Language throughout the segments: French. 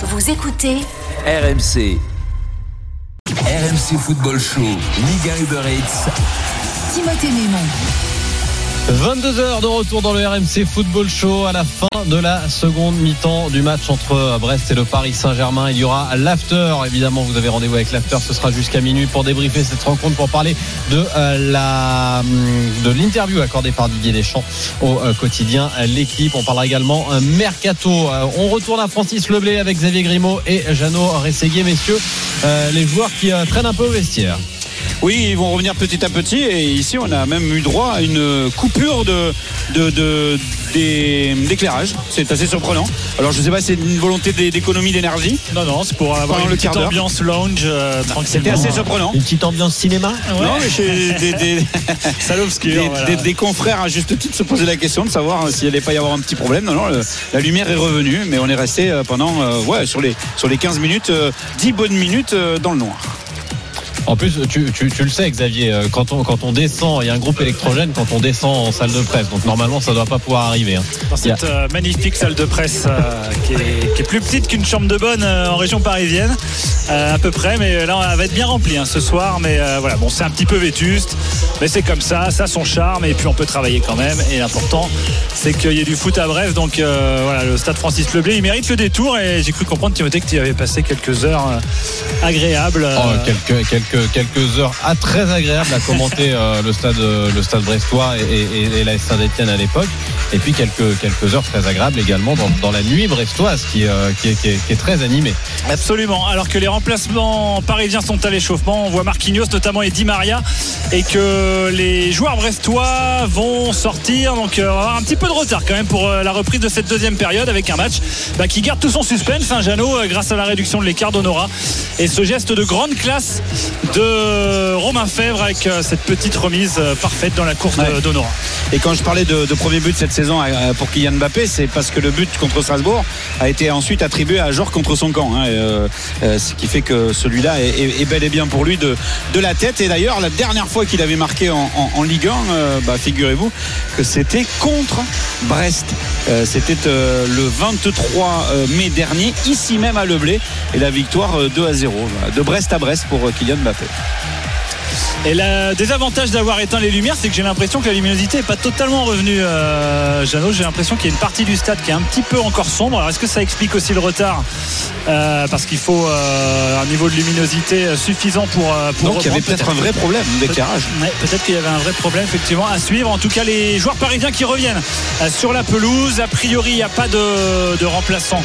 Vous écoutez RMC. RMC Football Show. Liga Uber Eats. Timothée Mémon. 22h de retour dans le RMC Football Show à la fin de la seconde mi-temps du match entre Brest et le Paris Saint-Germain. Il y aura l'after. Évidemment, vous avez rendez-vous avec l'after. Ce sera jusqu'à minuit pour débriefer cette rencontre, pour parler de euh, de l'interview accordée par Didier Deschamps au euh, quotidien L'équipe. On parlera également mercato. Euh, on retourne à Francis Leblé avec Xavier Grimaud et Jeannot Rességuier, messieurs, euh, les joueurs qui euh, traînent un peu au vestiaire. Oui, ils vont revenir petit à petit. Et ici, on a même eu droit à une coupure de, de, de- des- d'éclairage. C'est assez surprenant. Alors, je sais pas, c'est une volonté d'é- d'économie d'énergie. Non, non, c'est pour avoir une le petite ambiance lounge euh, C'était assez surprenant. Une petite ambiance cinéma Non, mais chez des, des, Salle obscure. des- voilà. des- des confrères à juste titre se poser la question de savoir euh, s'il allait pas y avoir un petit problème. Non, non, le- la lumière est revenue, mais on est resté euh, pendant, euh, ouais, sur les, sur les 15 minutes, euh, 10 bonnes minutes euh, dans le noir. En plus, tu, tu- tu le sais, Xavier, euh, quand on, quand on descend, il y a un groupe électrogène quand on descend en salle de presse. Donc normalement, ça ne doit pas pouvoir arriver. hein. Dans cette euh, magnifique salle de presse euh, qui, est, qui est plus petite qu'une chambre de bonne euh, en région parisienne, euh, à peu près. Mais là, elle va être bien remplie hein, ce soir. Mais voilà, bon, c'est un petit peu vétuste, mais c'est comme ça, ça a son charme. Et puis on peut travailler quand même. Et l'important, c'est qu'il y ait du foot à bref. Donc voilà, le stade Francis Leblé, il mérite le détour. Et j'ai cru comprendre, Timothée, que tu y avais passé quelques heures agréables. Oh, quelques, quelques, quelques heures ah, très agréables à commenter euh, le stade euh, le stade brestois et, et, et la Saint-Etienne à l'époque et puis quelques, quelques heures très agréables également dans, dans la nuit brestoise qui, euh, qui, est, très animée Absolument. Alors que les remplacements parisiens sont à l'échauffement, on voit Marquinhos notamment et Di Maria, et que les joueurs brestois vont sortir. Donc on va avoir un petit peu de retard quand même pour la reprise de cette deuxième période avec un match bah, qui garde tout son suspense, hein, Jeannot, grâce à la réduction de l'écart d'Honora et ce geste de grande classe de Romain Fèvre avec euh, cette petite remise euh, parfaite dans la course Ouais. d'Honora. Et quand je parlais de, de premier but cette saison euh, pour Kylian Mbappé, c'est parce que le but contre Strasbourg a été ensuite attribué à Jorg contre son camp. hein, et, euh, ce qui fait que celui-là est, est- est bel et bien pour lui de, de la tête. Et d'ailleurs, la dernière fois qu'il avait marqué en, en- en Ligue 1, euh, bah, figurez-vous que c'était contre Brest. Euh, c'était le 23 euh, mai dernier, ici même à Leblé. Et la victoire euh, 2 à 0. voilà, de Brest à Brest pour Kylian Mbappé. it. Et le désavantage d'avoir éteint les lumières, c'est que j'ai l'impression que la luminosité n'est pas totalement revenue, euh, Jeannot. J'ai l'impression qu'il y a une partie du stade qui est un petit peu encore sombre. Alors, est-ce que ça explique aussi le retard Euh, Parce qu'il faut euh, un niveau de luminosité suffisant pour. euh, pour Donc il y avait peut-être un vrai problème d'éclairage. Ouais, peut-être qu'il y avait un vrai problème effectivement à suivre. En tout cas, les joueurs parisiens qui reviennent euh, sur la pelouse. A priori, il n'y a pas de, de remplaçant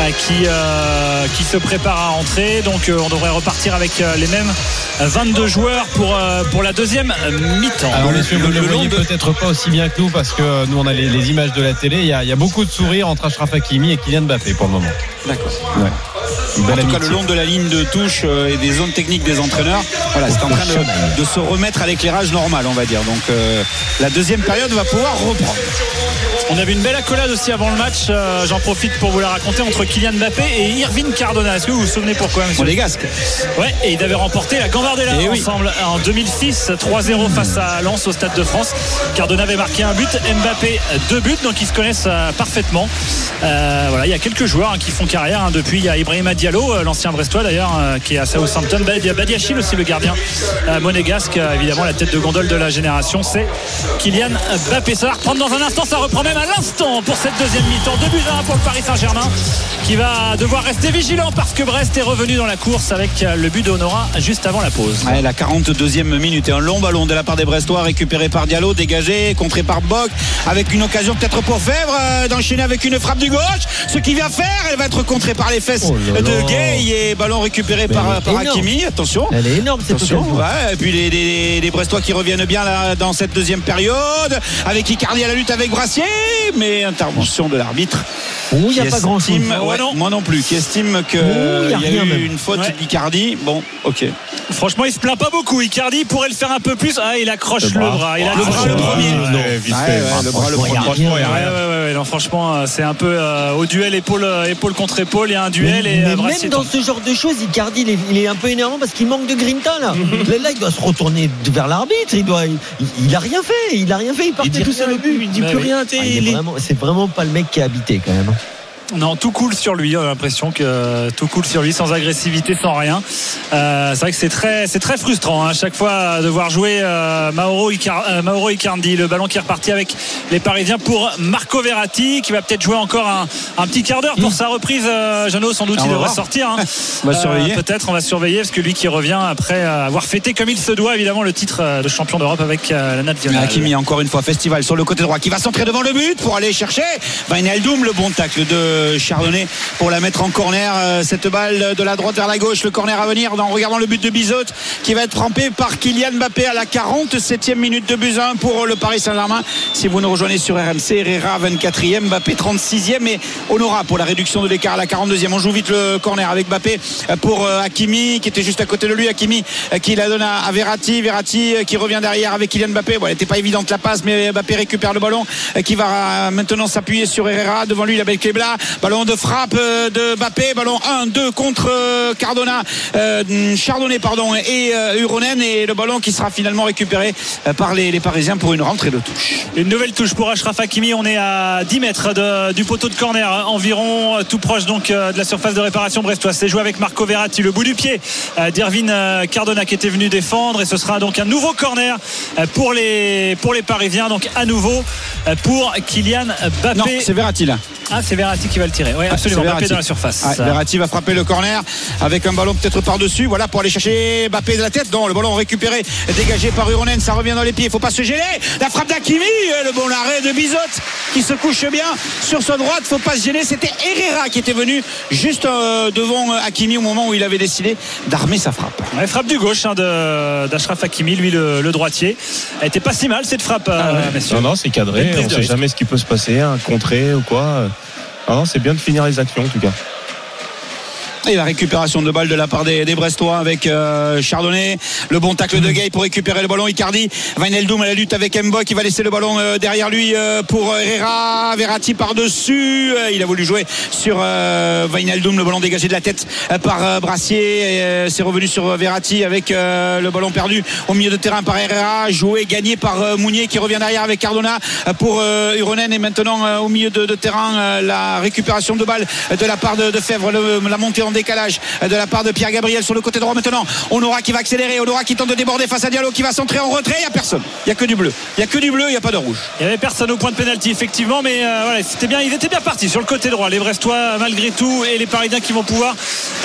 euh, qui, euh, qui se prépare à entrer. Donc euh, on devrait repartir avec euh, les mêmes euh, 22 joueurs pour, euh, pour la deuxième euh, mi-temps. alors messieurs vous le- ne le le long voyez de- peut-être pas aussi bien que nous parce que nous on a les, les images de la télé il y, a, il y a beaucoup de sourires entre Achraf Hakimi et Kylian Mbappé pour le moment D'accord. ouais. En tout cas, le long de la ligne de touche euh, et des zones techniques des entraîneurs, voilà, c'est en train de, de se remettre à l'éclairage normal, on va dire. Donc, euh, la deuxième période va pouvoir reprendre. On avait une belle accolade aussi avant le match. euh, J'en profite pour vous la raconter entre Kylian Mbappé et Irvine Cardona. Est-ce que vous vous souvenez pourquoi, monsieur Pour les Gasques. Ouais, et ils avaient remporté la Gambardella Eh oui. ensemble en 2006, 3-0 face à Lens au Stade de France. Cardona avait marqué un but, Mbappé deux buts, donc ils se connaissent euh, parfaitement. Euh, voilà, il y a quelques joueurs hein, qui font carrière hein, depuis. Il y a Ibrahima Diallo, euh, l'ancien Brestois d'ailleurs, euh, qui est à Southampton. Il y a Badiachil aussi, le gardien euh, monégasque, évidemment la tête de gondole de la génération. C'est Kylian Mbappé. Ça va reprendre dans un instant, ça reprend même à l'instant pour cette deuxième mi-temps. 2 buts à 1 pour le Paris Saint-Germain qui va devoir rester vigilant parce que Brest est revenu dans la course avec le but d'Honora juste avant la pause. Ouais, la 42e minute et un long ballon de la part des Brestois récupéré par Diallo, dégagé, contré par Bock, avec une occasion peut-être pour Fèvre euh, d'enchaîner avec une frappe du gauche. Ce qu'il vient faire, elle va être contrée par les fesses Oh là de. Gay et ballon récupéré Mais par, par. Hakimi. Attention. Elle est énorme cette Attention, occasion. ouais, et puis les, les- les Brestois qui reviennent bien là, dans cette deuxième période, avec Icardi à la lutte avec Brassier, mais intervention de l'arbitre. Il n'y a pas grand chose. estime- ouais, non. Moi non plus, qui estime qu'il y a y a rien eu même. une faute Ouais. d'Icardi. Bon, ok. Franchement, il se plaint pas beaucoup. Icardi pourrait le faire un peu plus. Ah, il accroche le bras. Il a le Ah, bras le premier. le bras le franchement, il rien. non, franchement, euh, c'est un peu euh, au duel épaule, euh, épaule contre épaule. Il y a un duel Mais, et mais même dans ce genre de choses, Icardi, il est, il est un peu énervant parce qu'il manque de grinta là. là. là, il doit se retourner vers l'arbitre. Il doit, il, il a rien fait. Il a rien fait. Il partait tout seul au but. Il dit plus rien. Vraiment- c'est vraiment pas le mec qui est habité quand même. Non, tout coule sur lui. On a l'impression que tout coule sur lui, sans agressivité, sans rien. Euh, c'est vrai que c'est très, c'est très frustrant hein, à chaque fois de voir jouer euh, Mauro, Icar- euh, Mauro Icardi. Le ballon qui est reparti avec les Parisiens pour Marco Verratti, qui va peut-être jouer encore un, un petit quart d'heure pour sa reprise. Euh, Jeannot, sans doute, Ah, il va devrait sortir. hein. On va surveiller. Peut-être, on va surveiller, parce que lui qui revient après avoir fêté comme il se doit, évidemment, le titre euh, de champion d'Europe avec euh, la nationale. Hakimi encore une fois festival sur le côté droit qui va centrer devant le but pour aller chercher Wijnaldum le bon tacle de Chardonnay pour la mettre en corner Euh, cette balle de la droite vers la gauche le corner à venir en regardant le but de Bizot qui va être frappé par Kylian Mbappé à la 47e minute de 1 pour le Paris Saint-Germain. Si vous nous rejoignez sur RMC Herrera 24e Mbappé 36e et Honora pour la réduction de l'écart à la 42e on joue vite le corner avec Mbappé pour euh, Hakimi qui était juste à côté de lui. Hakimi euh, qui la donne à Verratti. Verratti euh, qui revient derrière avec Kylian Mbappé. Bon, elle n'était pas évidente la passe mais Mbappé récupère le ballon euh, qui va euh, maintenant s'appuyer sur Herrera. Devant lui il avait Kebla ballon de frappe euh, de Mbappé ballon 1-2 contre euh, Cardona euh, Chardonnay pardon et euh, Uronen et le ballon qui sera finalement récupéré par les, les Parisiens pour une rentrée de touche Une nouvelle touche pour Achraf Hakimi. On est à 10 mètres de- du poteau de corner hein, environ, tout proche donc de la surface de réparation brestoise. C'est joué avec Marco Verratti, le bout du pied d'Irvine Cardona qui était venu défendre. Et ce sera donc un nouveau corner pour les, pour les Parisiens. Donc à nouveau pour Kylian Mbappé. non c'est Verratti là ah, c'est Verratti qui va le tirer. Oui, absolument. c'est Mbappé dans la surface. Ouais, Verratti va frapper le corner avec un ballon peut-être par-dessus. Voilà pour aller chercher Mbappé de la tête. Non, le ballon récupéré, dégagé par Uronen. Ça revient dans les pieds. Il faut pas se gêner. La frappe d'Akimi. et Le bon arrêt de Bizot qui se couche bien sur sa droite. Faut pas se gêner. C'était Herrera qui était venu juste euh, devant euh, Hakimi au moment où il avait décidé d'armer sa frappe. Ouais, frappe du gauche hein, d'Achraf Hakimi, lui le, le droitier. Elle était pas si mal cette frappe, euh, messieurs. Non, non, c'est cadré. On de sait risque. jamais ce qui peut se passer, un contré ou quoi. Non, c'est bien de finir les actions en tout cas. Et la récupération de balle de la part des, des Brestois avec euh, Chardonnay. Le bon tacle de Gay pour récupérer le ballon. Icardi. Wijnaldum à la lutte avec Mbo qui va laisser le ballon euh, derrière lui euh, pour Herrera. Verratti par-dessus. Euh, il a voulu jouer sur euh, Wijnaldum. Le ballon dégagé de la tête euh, par euh, Brassier. Euh, C'est revenu sur euh, Verratti avec euh, le ballon perdu au milieu de terrain par Herrera. Joué, gagné par euh, Mounier qui revient derrière avec Cardona euh, pour euh, Uronen. Et maintenant euh, au milieu de, de terrain, euh, la récupération de balle euh, de la part de, de Fèvre. La montée en décalage de la part de Pierre Gabriel sur le côté droit maintenant. Honora qui va accélérer. Honora qui tente de déborder face à Diallo qui va centrer en retrait. Il n'y a personne. Il n'y a que du bleu. Il n'y a que du bleu. Il n'y a pas de rouge. Il n'y avait personne au point de pénalty, effectivement, mais euh, voilà, c'était bien, ils étaient bien partis sur le côté droit. Les Brestois, malgré tout, et les Parisiens qui vont pouvoir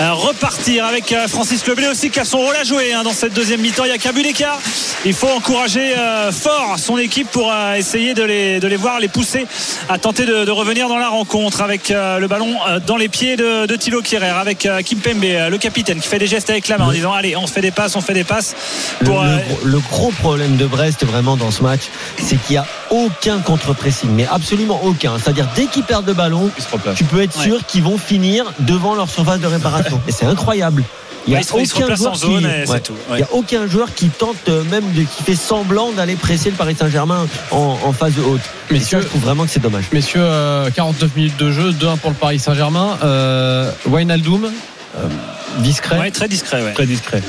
euh, repartir avec euh, Francis Leblé aussi qui a son rôle à jouer hein, dans cette deuxième mi-temps. Il n'y a qu'un but d'écart. Il faut encourager fort son équipe pour essayer de les, de les voir, les pousser à tenter de, revenir dans la rencontre avec le ballon dans les pieds de, de Thilo Kierer, avec euh, Kim Pembe, euh, le capitaine, qui fait des gestes avec la main en disant Allez, on se fait des passes, on fait des passes. Le, Pour, le euh, gros- le gros problème de Brest vraiment dans ce match, c'est qu'il n'y a aucun contre-pressing, mais absolument aucun. C'est-à-dire dès qu'ils perdent le ballon, tu peux être Ouais. sûr qu'ils vont finir devant leur surface de réparation. Et c'est incroyable. Il n'y a Ouais, aucun joueur qui, ouais. tout, Il y a aucun joueur qui tente euh, même de, qui fait semblant d'aller presser le Paris Saint-Germain en, en phase haute. Et Messieurs- ça, je trouve vraiment que c'est dommage. Messieurs, euh, 49 minutes de jeu, 2-1 pour le Paris Saint-Germain. Euh, Wijnaldum, euh, discret. ouais, très discret. ouais. Très discret.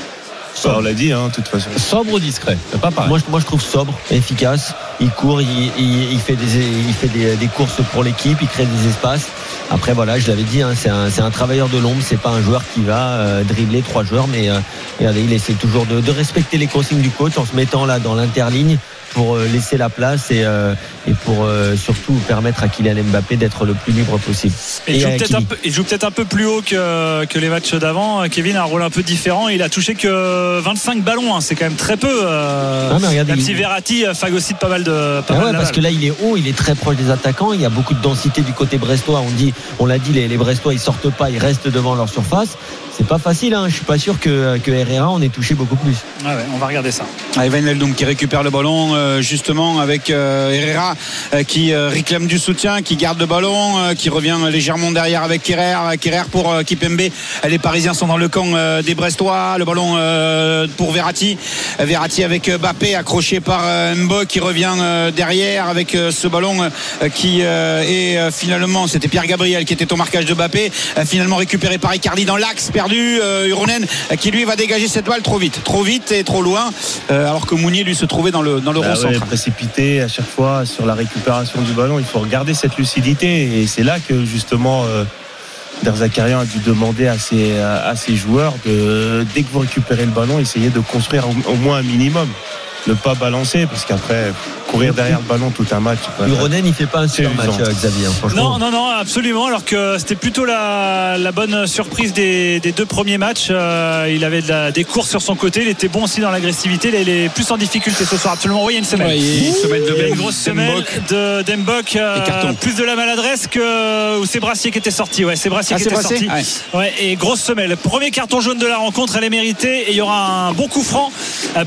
Ça, on l'a dit, hein, de toute façon. Sobre ou discret? Pas pareil. Moi, je- moi, je trouve sobre, efficace. Il court, il, il- il fait, des, il fait des, des courses pour l'équipe, il crée des espaces. Après, voilà, je l'avais dit, hein, c'est un, un travailleur de l'ombre. C'est pas un joueur qui va euh, dribbler trois joueurs, mais euh, regardez, il essaie toujours de, de respecter les consignes du coach en se mettant là dans l'interligne pour euh, laisser la place et, euh, et pour euh, surtout permettre à Kylian Mbappé d'être le plus libre possible. Et il joue peut-être un, peu- un plus haut que, que les matchs d'avant. Kevin a un rôle un peu différent. Il a touché que 25 ballons. hein. C'est quand même très peu. euh, Ah, mais regardez, même si Verratti phagocyte pas mal de. Pas Ah mal ouais, la parce que là, il est haut, il est très proche des attaquants. Il y a beaucoup de densité du côté brestois. On dit, on l'a dit, les, les Brestois, ils sortent pas, ils restent devant leur surface. C'est pas facile. Hein. Je suis pas sûr que, que Herrera en ait touché beaucoup plus. Ah ouais, on va regarder ça. Ah, Evan Eldum qui récupère le ballon euh, justement avec euh, Herrera euh, qui réclame du soutien, qui garde le ballon, qui revient légèrement derrière avec Kerrer, Kerrer pour Kipembe. Les Parisiens sont dans le camp des Brestois. Le ballon pour Verratti. Verratti avec Bappé accroché par Mbo qui revient derrière avec ce ballon qui est finalement c'était Pierre Gabriel qui était au marquage de Bappé, finalement récupéré par Icardi dans l'axe perdu. Uronen euh, qui lui va dégager cette balle trop vite, trop vite et trop loin, alors que Mounier lui se trouvait dans le dans le gros ouais, précipité à chaque fois sur la récupération du ballon. Il faut regarder cette lucidité et c'est là que justement euh, Derzakarian a dû demander à ses, à ses joueurs de dès que vous récupérez le ballon, essayer de construire au, au moins un minimum, ne pas balancer parce qu'après courir derrière le ballon tout un match. pas- Ronen, il fait pas un super match, euh, Xavier. hein, franchement. Non, non, non, absolument. Alors que c'était plutôt la, la bonne surprise des, des deux premiers matchs. Euh, il avait de la- des courses sur son côté. Il était bon aussi dans l'agressivité. Il est plus en difficulté ce soir. Absolument. Oui, il y a une semaine. Ouais, il y a une semaine de Il y a une grosse semaine de Dembok. euh, plus de la maladresse que ou c'est Brassier qui était sorti. Ouais, c'est Brassier Ah, qui était Brassier sorti. Ouais, et grosse semelle. Premier carton jaune de la rencontre, elle est méritée. Et il y aura un bon coup franc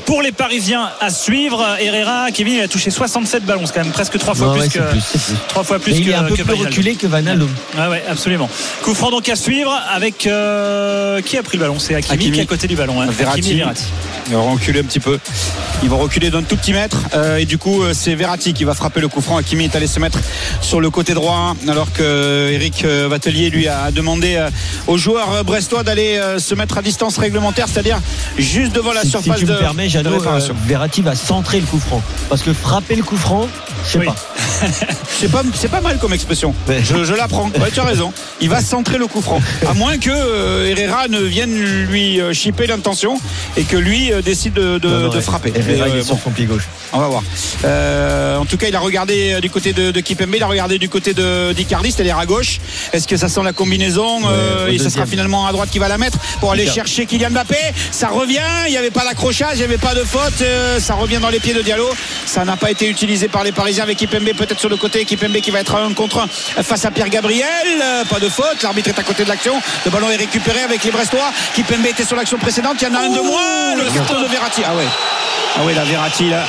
pour les Parisiens à suivre. Herrera, Kevin, il a touché 67 ballons. C'est quand même presque trois fois Non, plus ouais, que plus, plus. trois fois plus Mais que il est un peu que plus reculé que Van Alom. Ah ouais, absolument. Coup franc donc à suivre avec euh, qui a pris le ballon? C'est Hakimi, Hakimi. qui est à côté du ballon. hein. Verratti. Hakimi et Verratti. Ils vont reculer un petit peu. Ils vont reculer d'un tout petit mètre. Euh, et du coup, euh, c'est Verratti qui va frapper le coup franc. Hakimi est allé se mettre sur le côté droit. Alors que Eric Vatelier lui a demandé aux joueurs brestois d'aller se mettre à distance réglementaire, c'est-à-dire juste devant la Si, si surface tu de, me permets, de Jeannot, réparation. euh, Verratti va centrer le coup franc. Parce que frapper le coup franc, je sais Oui. pas. C'est pas, mal comme expression. Ouais. Je, l'apprends. Ouais, tu as raison. Il va centrer le coup franc. À moins que euh, Herrera ne vienne lui euh, chipper l'intention et que lui euh, décide de, de- Non, non, de ouais. frapper. Herrera, Mais, il est sur son pied gauche. On va voir. Euh, en tout cas, il a regardé du côté de, de Kipembe, il a regardé du côté de d'Icardi, c'est-à-dire à gauche. Est-ce que ça sent la combinaison au et ce sera finalement à droite qui va la mettre pour aller chercher Kylian Mbappé? Ça revient, il n'y avait pas d'accrochage, il n'y avait pas de faute, ça revient dans les pieds de Diallo. Ça n'a pas été utilisé par les Avec Kipembe peut-être sur le côté. Kipembe qui va être un contre un face à Pierre Gabriel. Euh, Pas de faute, l'arbitre est à côté de l'action. Le ballon est récupéré avec les Brestois. Kipembe était sur l'action précédente, il y en a un de moins. Le carton de Verratti. Ah ouais. Ah ouais, la Verratti là.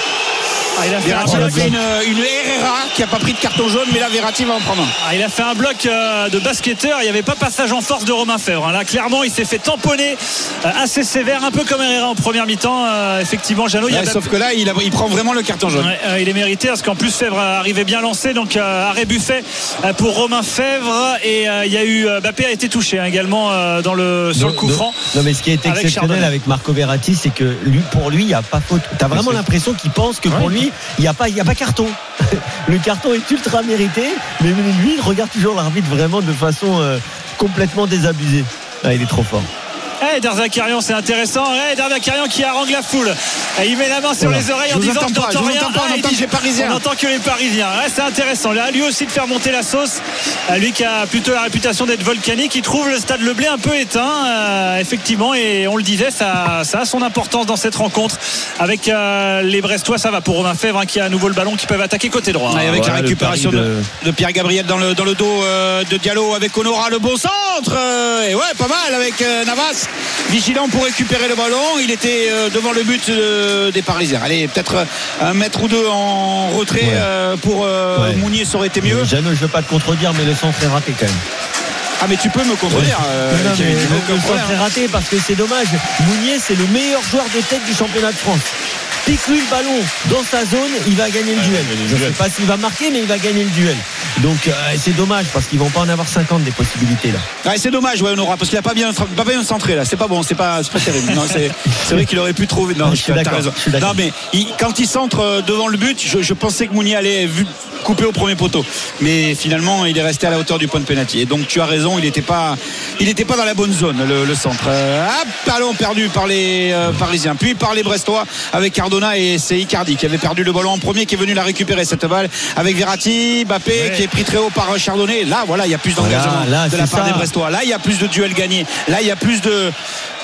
Ah, il a fait un Verratti bloc. fait une, une Herrera qui n'a pas pris de carton jaune, mais là Verratti va en prendre un. Ah, il a fait un bloc euh, de basketteur. Il n'y avait pas passage en force de Romain Fèvre. hein. Là, clairement, il s'est fait tamponner euh, assez sévère, un peu comme Herrera en première mi-temps. Euh, effectivement, Jeannot, Ouais, sauf que là, il, a- il prend vraiment le carton jaune. Ouais, euh, il est mérité parce qu'en plus Fèvre arrivait bien lancé donc euh, arrêt buffet euh, pour Romain Fèvre et euh, il y a eu Mbappé a été touché hein, également euh, dans le sur le coup Non, franc Non, mais ce qui est exceptionnel avec Marco Verratti, c'est que lui, pour lui, il n'y a pas faute. T'as vraiment l'impression qu'il pense que pour lui, il n'y a pas, y a pas carton. le carton est ultra mérité, mais lui, il regarde toujours l'arbitre vraiment de façon euh, complètement désabusée. Ah, il est trop fort. Eh, Derzakarian, c'est intéressant. Eh, Derzakarian qui harangue la foule. Et il met la main sur Voilà. les oreilles Je en disant je pas, n'entends rien. entends pas, on Ah, entend dit, que les Parisiens. On entend que les Parisiens. Ouais, c'est intéressant. Là, lui aussi de faire monter la sauce. Euh, Lui qui a plutôt la réputation d'être volcanique, il trouve le stade Leblé un peu éteint, euh, effectivement. Et on le disait, ça, ça a son importance dans cette rencontre. Avec euh, les Brestois, ça va pour Romain Fèvre hein, qui a à nouveau le ballon qui peuvent attaquer côté droit. Ouais, avec la récupération de... de- de Pierre Gabriel dans le, dans le dos euh, de Diallo avec Honora le bon centre euh, et ouais pas mal avec euh, Navas vigilant pour récupérer le ballon il était euh, devant le but euh, des Parisiens allez peut-être euh, un mètre ou deux en retrait Ouais. pour Ouais. Mounier ça aurait été mieux je ne veux pas te contredire, mais le centre est raté quand même. ah mais tu peux me contredire euh, Non, non, mais le, le centre est raté parce que c'est dommage. Mounier, c'est le meilleur joueur de tête du championnat de France. Pique-lui le ballon dans sa zone, il va gagner le duel. gagner le Je ne duel. sais pas s'il va marquer, mais il va gagner le duel. Donc euh, c'est dommage parce qu'ils vont pas en avoir 50 des possibilités là. Ouais, c'est dommage, ouais, Honora, parce qu'il a pas bien, pas bien centré là. C'est pas bon, c'est pas, c'est pas terrible. Non, c'est, vrai qu'il aurait pu trouver. Non, Je suis t'as d'accord, raison. je suis d'accord. Non, mais il- quand il centre euh, devant le but, je, je pensais que Mounier allait vu, couper au premier poteau, mais finalement, il est resté à la hauteur du point de pénalty. Et donc, tu as raison, il n'était pas, il était pas dans la bonne zone, le, le centre. Euh, hop, ballon perdu par les euh, Parisiens, puis par les Brestois avec Cardona et c'est Icardi qui avait perdu le ballon en premier, qui est venu la récupérer cette balle avec Verratti, Mbappé qui est pris très haut par euh, Chardonnay. Là, voilà, il y a plus d'engagement Voilà, de la part ça. des Brestois. Là, il y a plus de duels gagnés. Là, il y a plus de,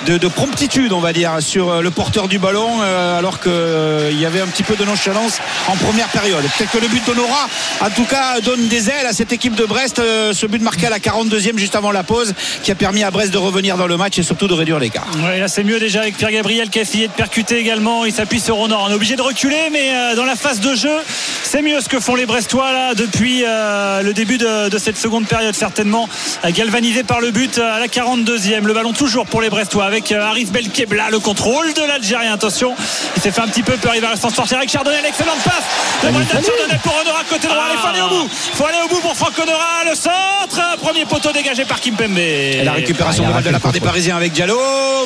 de, de promptitude, on va dire, sur euh, le porteur du ballon, euh, alors qu'il y avait un petit peu de nonchalance en première période. Peut-être que le but d'Honora, en tout cas, donne des ailes à cette équipe de Brest. Euh, ce but marqué à la 42e, juste avant la pause, qui a permis à Brest de revenir dans le match et surtout de réduire l'écart. Ouais, là c'est mieux déjà avec Pierre Gabriel qui a essayé de percuter également. Il s'appuie sur On est obligé de reculer, mais euh, dans la phase de jeu, c'est mieux ce que font les Brestois là depuis euh, le début de, de cette seconde période, certainement euh, galvanisé par le but à la 42e. Le ballon toujours pour les Brestois avec Arif Belkebla, le contrôle de l'Algérien. Attention, il s'est fait un petit peu peur. Il va s'en sortir avec Chardonnay. L'excellente passe de Chardonnay pour Honora côté droit. Il faut aller au bout. Il faut aller au bout pour Franck Honora. Le centre, premier poteau dégagé par Kimpembe. Et la récupération Ah, de la part des. Parisiens avec Diallo,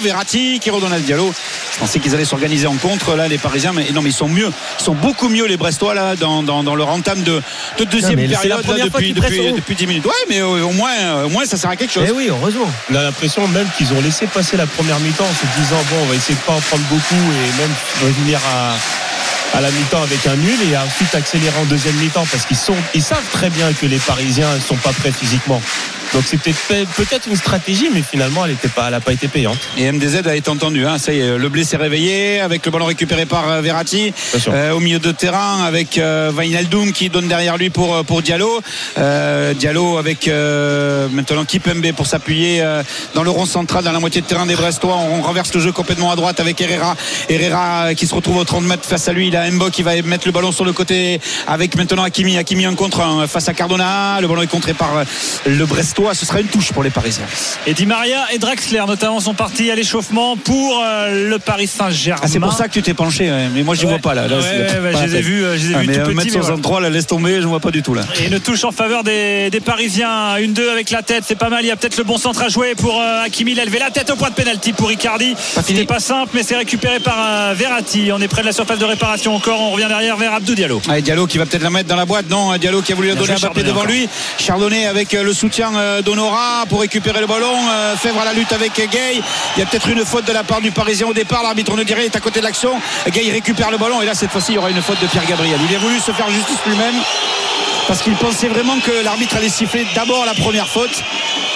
Verratti qui redonne à Diallo. Je pensais qu'ils allaient s'organiser en contre là les Parisiens, mais non mais ils sont mieux, ils sont beaucoup mieux les Brestois là dans, dans, dans leur entame de, de deuxième la période là, depuis, depuis, depuis 10 minutes. Ouais mais euh, au moins euh, au moins ça sert à quelque chose. Eh oui, heureusement. On a l'impression même qu'ils ont laissé passer la première mi-temps en se disant bon on va essayer de pas en prendre beaucoup et même revenir à, à la mi-temps avec un nul et ensuite accélérer en deuxième mi-temps parce qu'ils sont ils savent très bien que les Parisiens ne sont pas prêts physiquement. Donc c'est peut-être une stratégie mais finalement elle n'a pas elle a pas été payante. Et MDZ a été entendu. Hein. Ça y est, le blé s'est réveillé avec le ballon récupéré par euh, Verratti. Euh, au milieu de terrain avec euh, Wijnaldum qui donne derrière lui pour, euh, pour Diallo. Euh, Diallo avec maintenant Kipembe pour s'appuyer dans le rond central dans la moitié de terrain des Brestois. On renverse le jeu complètement à droite avec Herrera. Herrera qui se retrouve au 30 mètres face à lui. Il a Mbo qui va mettre le ballon sur le côté avec maintenant Hakimi. Hakimi en contre face à Cardona. Le ballon est contré par le Brestois. Ce sera une touche pour les Parisiens. Et Di Maria et Draxler notamment sont partis à l'échauffement pour euh, le Paris Saint-Germain. Ah, c'est pour ça que tu t'es penché, ouais. mais moi je Ouais. vois pas là. Ouais, pas je les ai vus, euh, je les ai Ah, vus mais tout un petits, mètre mais voilà. 63, là, laisse tomber, je vois pas du tout là. Et une touche en faveur des, des Parisiens. Une 2 avec la tête, c'est pas mal. Il y a peut-être le bon centre à jouer pour euh, Hakimi. Il a levé la tête au point de pénalty pour Icardi. C'était pas simple, mais c'est récupéré par euh, Verratti. On est près de la surface de réparation encore. On revient derrière vers Abdou Diallo. Allez, Diallo qui va peut-être la mettre dans la boîte. Non, Diallo qui a voulu la donner à Mbappé devant encore. lui. Chardonnay avec le soutien d'Honora pour récupérer le ballon. Euh, Fèvre à la lutte avec euh, Gay. Il y a peut-être une faute de la part du Parisien au départ. L'arbitre ne dirait est à côté de l'action. Gay récupère le ballon et là cette fois-ci il y aura une faute de Pierre Gabriel. Il a voulu se faire justice lui-même parce qu'il pensait vraiment que l'arbitre allait siffler d'abord la première faute.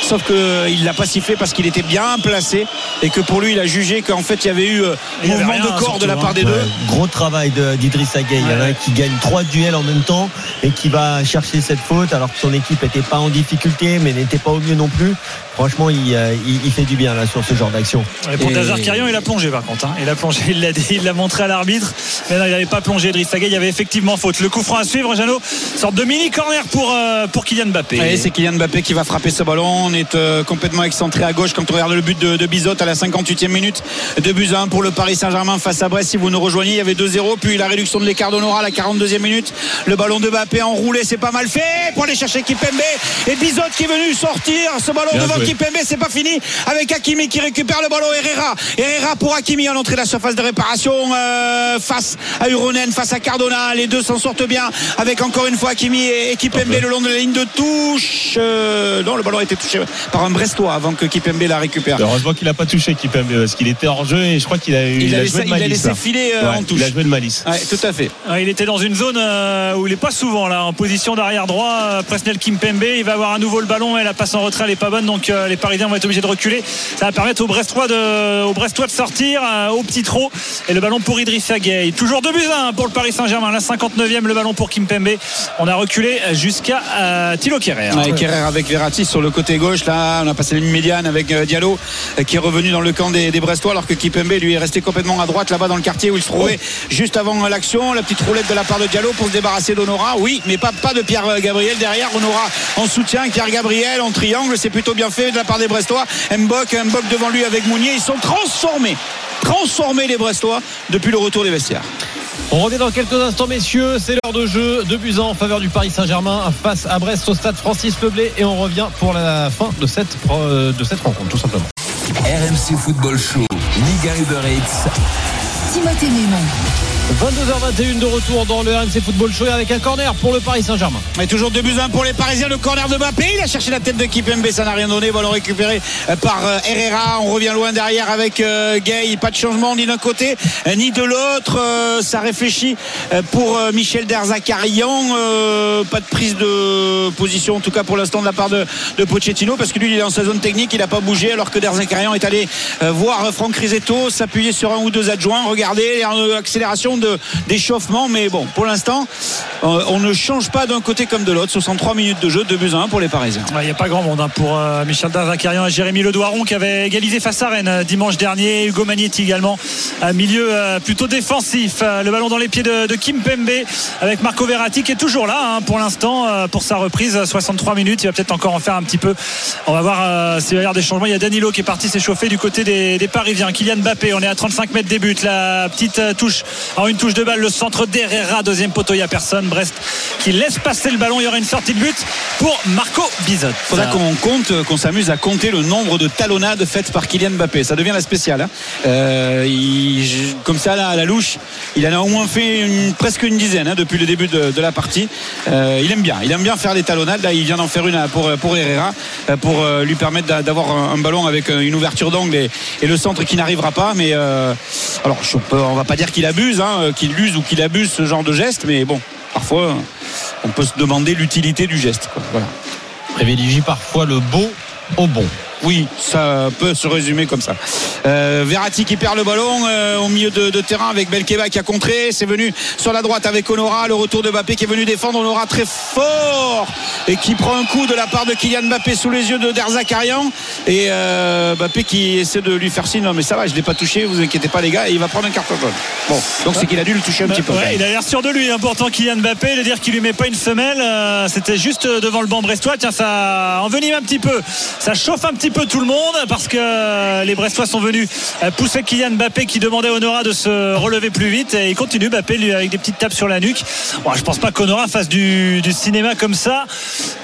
Sauf qu'il l'a pas sifflé parce qu'il était bien placé et que pour lui il a jugé qu'en fait il y avait eu euh, Il avait mouvement rien, de corps surtout, de la part hein. des deux. Gros travail de- d'Idrissa Gueye. Il y en a un qui gagne trois duels en même temps et qui va chercher cette faute alors que son équipe n'était pas en difficulté mais n'était pas au mieux non plus. Franchement, il, euh, il- il fait du bien là sur ce genre d'action. Pour Et- Dazarkarian, il a plongé par contre. hein. Il a plongé, il l'a dit, il l'a montré à l'arbitre. Mais non, il n'avait pas plongé. Driss Gueye, il y avait effectivement faute. Le coup franc à suivre, Jeannot. Sorte de mini corner pour, euh, pour Kylian Mbappé. C'est Kylian Mbappé qui va frapper ce ballon. On est euh, complètement excentré à gauche quand on regarde le but de, de Bizot à la 58e minute. 2 buts à 1 pour le Paris Saint-Germain face à Brest. Si vous nous rejoignez, il y avait 2-0. Puis la réduction de l'écart d'Honora à la 42e minute. Le ballon de Mbappé enroulé, c'est pas mal fait pour aller chercher Kipembe. Et Bizot qui est venu sortir ce ballon Bien devant joué. Kipembe. C'est pas fini avec Hakimi qui récupère le ballon. Herrera. Herrera pour Hakimi à l'entrée de la surface de réparation euh, face à Uronen, face à Cardona. Les deux s'en sortent bien avec encore une fois Hakimi et, et Kipembe le long de la ligne de touche. Euh, non, le ballon a été touché par un Brestois avant que Kipembe la récupère. Heureusement qu'il a pas touché Kipembe parce qu'il était hors jeu et je crois qu'il a, eu- Il a joué de il a malice. laissé là. filer, euh, Ouais, en touche. Il a joué de malice. Ouais, tout à fait. Ouais, Il était dans une zone euh, où il n'est pas souvent là, en position d'arrière droit. euh, Presnel Kimpembe, il va avoir à nouveau le ballon et la passe en retrait elle est pas bonne, donc euh, les Parisiens vont être obligés de reculer. Ça va permettre aux Brestois de, aux Brestois de sortir euh, au petit trot et le ballon pour Idrissa Gueye. Toujours 2 buts à 1 pour le Paris Saint-Germain. La 59e, le ballon pour Kimpembe. On a reculé jusqu'à euh, Thilo Kerrer. Ouais, Kerrer avec Verratti sur le côté gauche. Là, on a passé la ligne médiane avec euh, Diallo euh, qui est revenu dans le camp des, des Brestois alors que Kipembe lui est resté complètement à droite là-bas dans le quartier où il se trouvait juste avant euh, l'action. La petite roulette de la part de Diallo pour se débarrasser d'Honora. Oui, mais pas, pas de Pierre Gabriel derrière. Honora en soutien. Pierre Gabriel en triangle. C'est plutôt bien fait de la part des Brestois. Mbok, Mbok devant lui avec Mounier. Ils sont transformés. Transformés les Brestois depuis le retour des vestiaires. On revient dans quelques instants, messieurs. C'est l'heure de jeu. De buts en faveur du Paris Saint-Germain face à Brest au stade Francis Leblé. Et on revient pour la fin de cette, de cette rencontre, tout simplement. RMC Football Show, Liga Uber Eats. Timothée Mémon. 22h21 de retour dans le RMC Football Show avec un corner pour le Paris Saint-Germain. Et toujours 2 buts à 1 pour les Parisiens. Le corner de Mbappé. Il a cherché la tête de Kipembe. Ça n'a rien donné. Ballon récupéré euh, par euh, Herrera. On revient loin derrière avec euh, Gay. Pas de changement ni d'un côté ni de l'autre. Ça réfléchit pour Michel Derzakarian. Pas de prise de position, en tout cas pour l'instant, de la part de, Pochettino. Parce que lui, il est dans sa zone technique. Il n'a pas bougé. Alors que Derzakarian est allé voir Franck Risetto s'appuyer sur un ou deux adjoints. Regardez, accélération d'échauffement. Mais bon, pour l'instant, euh, on ne change pas d'un côté comme de l'autre. 63 minutes de jeu, 2 buts à 1 pour les Parisiens. Il n'y a pas grand monde hein, pour euh, Michel Dazakarian et Jérémy Ledoiron qui avait égalisé face à Rennes euh, dimanche dernier. Hugo Magnetti également, un milieu plutôt défensif. Le ballon dans les pieds de, Kim Pembe avec Marco Verratti qui est toujours là hein, pour l'instant pour sa reprise. 63 minutes, il va peut-être encore en faire un petit peu. On va voir s'il va y avoir des changements. Il y a Danilo qui est parti s'échauffer du côté des, Parisiens. Kylian Mbappé, on est à 35 mètres des buts. La petite touche en une touche de balle, le centre d'Herrera, deuxième poteau, il n'y a personne. Brest qui laisse passer le ballon. Il y aura une sortie de but pour Marco Bizot. faudra qu'on compte, qu'on s'amuse à compter le nombre de talonnades faites par Kylian Mbappé. Ça devient la spéciale. hein. Euh, il- comme ça, là, à la louche, il en a au moins fait une- presque une dizaine hein, depuis le début de, de la partie. Euh, il aime bien. Il aime bien faire des talonnades. Là, il vient d'en faire une euh, pour, pour Herrera euh, pour euh, lui permettre d'a- d'avoir un, un ballon avec euh, une ouverture d'angle et, et le centre qui n'arrivera pas. Mais euh, alors, je peux- on va pas dire qu'il abuse, hein, euh, qu'il use ou qu'il abuse ce genre de geste, mais bon, parfois, on peut se demander l'utilité du geste. quoi. Privilégie parfois le beau au bon. Oui, ça peut se résumer comme ça. Euh, Verratti qui perd le ballon euh, au milieu de, de terrain avec Belkeba qui a contré. C'est venu sur la droite avec Honora. Le retour de Mbappé qui est venu défendre Honora très fort et qui prend un coup de la part de Kylian Mbappé sous les yeux de Derzakarian. Et euh, Mbappé qui essaie de lui faire signe. Non, mais ça va, je ne l'ai pas touché. Vous inquiétez pas, les gars. Et il va prendre un carton jaune. Bon, donc c'est qu'il a dû le toucher un petit peu. Ouais, il a l'air sûr de lui, important Kylian Mbappé, de dire qu'il lui met pas une semelle, euh, c'était juste devant le banc brestois. Tiens, ça envenime un petit peu, ça chauffe un petit peu tout le monde parce que les Brestois sont venus euh, pousser Kylian Mbappé qui demandait à Honora de se relever plus vite et il continue Mbappé lui avec des petites tapes sur la nuque. Bon, je pense pas qu'Honora fasse du, du cinéma comme ça.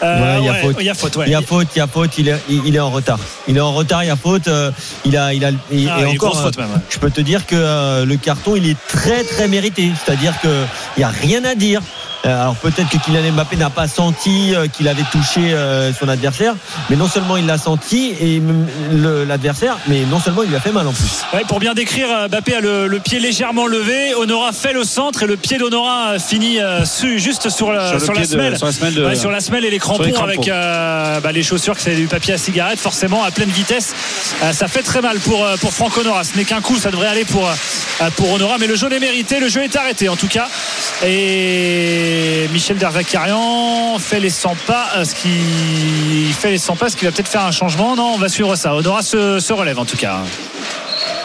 Euh, il y a ouais, faute. il y a faute. Il y a faute, il y a faute, il est, il, est en retard. Il est en retard, il y a faute. euh, il a, il a, il- Ah, et encore, faute euh, même, ouais. je peux te dire que euh, le carton, il est très très mérité. C'est-à-dire que il y a rien à dire. Euh, Alors peut-être que Kylian Mbappé n'a pas senti euh, qu'il avait touché euh, son adversaire, mais non seulement il l'a senti et l'adversaire, mais non seulement il lui a fait mal en plus. Ouais, pour bien décrire, Mbappé a le, le pied légèrement levé. Honora fait le centre et le pied d'Honora finit su- juste sur, la- Sur le sur la pied de- semelle. sur la semelle de- Ouais, sur la semelle et les crampons, les crampons. avec euh, bah, les chaussures que c'est du papier à cigarette, forcément à pleine vitesse. Euh, ça fait très mal pour, pour Franck Honora. Ce n'est qu'un coup, ça devrait aller pour, pour Honora, mais le jaune est mérité. Le jeu est arrêté en tout cas. Et Michel Derzakarian fait les 100 pas, euh, ce qui fait les 100 pas, ce qui va peut-être faire un changement. Non, on va suivre ça. Honora se, se relève en tout cas.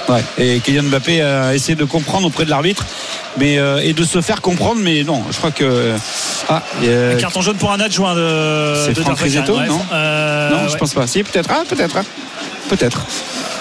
Ouais. Et Kylian Mbappé a essayé de comprendre auprès de l'arbitre, mais euh, et de se faire comprendre, mais non, je crois que ah, euh, carton jaune pour un adjoint de. C'est Franck Ouais, non euh, non, je ouais. pense pas. Si, peut-être. Ah, peut-être. hein. Peut-être.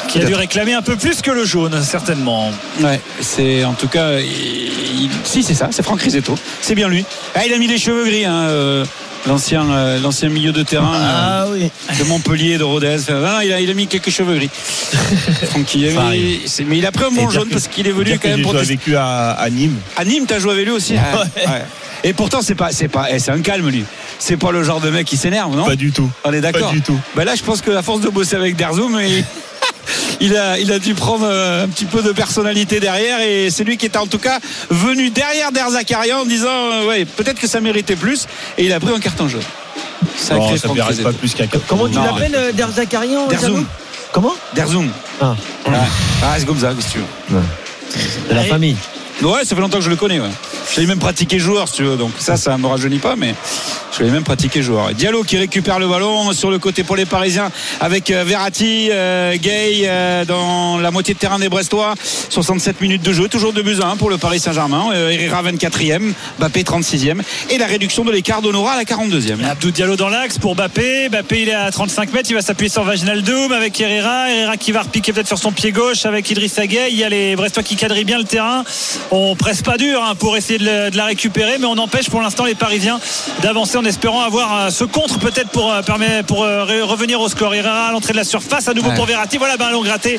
Qui a dû réclamer un peu plus que le jaune, certainement. Ouais, c'est en tout cas. il- si, c'est ça, c'est Franck Risetto. C'est bien lui. Ah, il a mis les cheveux gris, hein, euh, l'ancien, euh, l'ancien milieu de terrain. Ah oui. euh, de Montpellier, de Rodez. Enfin, non, il, a, il a mis quelques cheveux gris. Francky, il a mis- c'est- mais il a pris un bon jaune que- parce qu'il est venu quand que même j'ai pour joué tester. vécu à, à Nîmes. À Nîmes, t'as joué avec lui aussi Ah, ouais. Et pourtant, c'est pas, c'est pas, eh, c'est un calme lui. C'est pas le genre de mec qui s'énerve, non? Pas du tout. On est d'accord. Pas du tout. Ben là, je pense qu'à force de bosser avec Derzoum, il, il a, il a dû prendre euh, un petit peu de personnalité derrière et c'est lui qui était en tout cas venu derrière Derzakarian en disant euh, ouais peut-être que ça méritait plus et il a pris un carton jaune. Sacré ça Risetto. pas plus qu'un Comment tu l'appelles, euh, Derzakarian Derzoum. Comment? Derzoum. Ah. Ah, c'est comme ça, qu'est-ce que tu veux. de la famille. Ouais, ça fait longtemps que je le connais. Ouais. Je l'ai même pratiqué joueur, si tu veux. Donc ça, ça me rajeunit pas, mais je l'ai même pratiqué joueur. Diallo qui récupère le ballon sur le côté pour les Parisiens avec euh, Verratti, euh, Gay euh, dans la moitié de terrain des Brestois. 67 minutes de jeu, toujours 2 buts à 1 pour le Paris Saint-Germain. Euh, Herrera 24e, Mbappé 36e et la réduction de l'écart d'Honora à la 42e. Abdou Diallo dans l'axe pour Bappé. Bappé, il est à 35 mètres. Il va s'appuyer sur Vaginaldoum avec Herrera. Herrera qui va repiquer peut-être sur son pied gauche avec Idriss Gueye. Il y a les Brestois qui quadrillent bien le terrain. On presse pas dur hein, pour essayer de, le- de la récupérer, mais on empêche pour l'instant les Parisiens d'avancer en espérant avoir euh, ce contre peut-être pour, euh, pour euh, re- revenir au score. Herrera à l'entrée de la surface. À nouveau Ouais. pour Verratti. Voilà, ballon gratté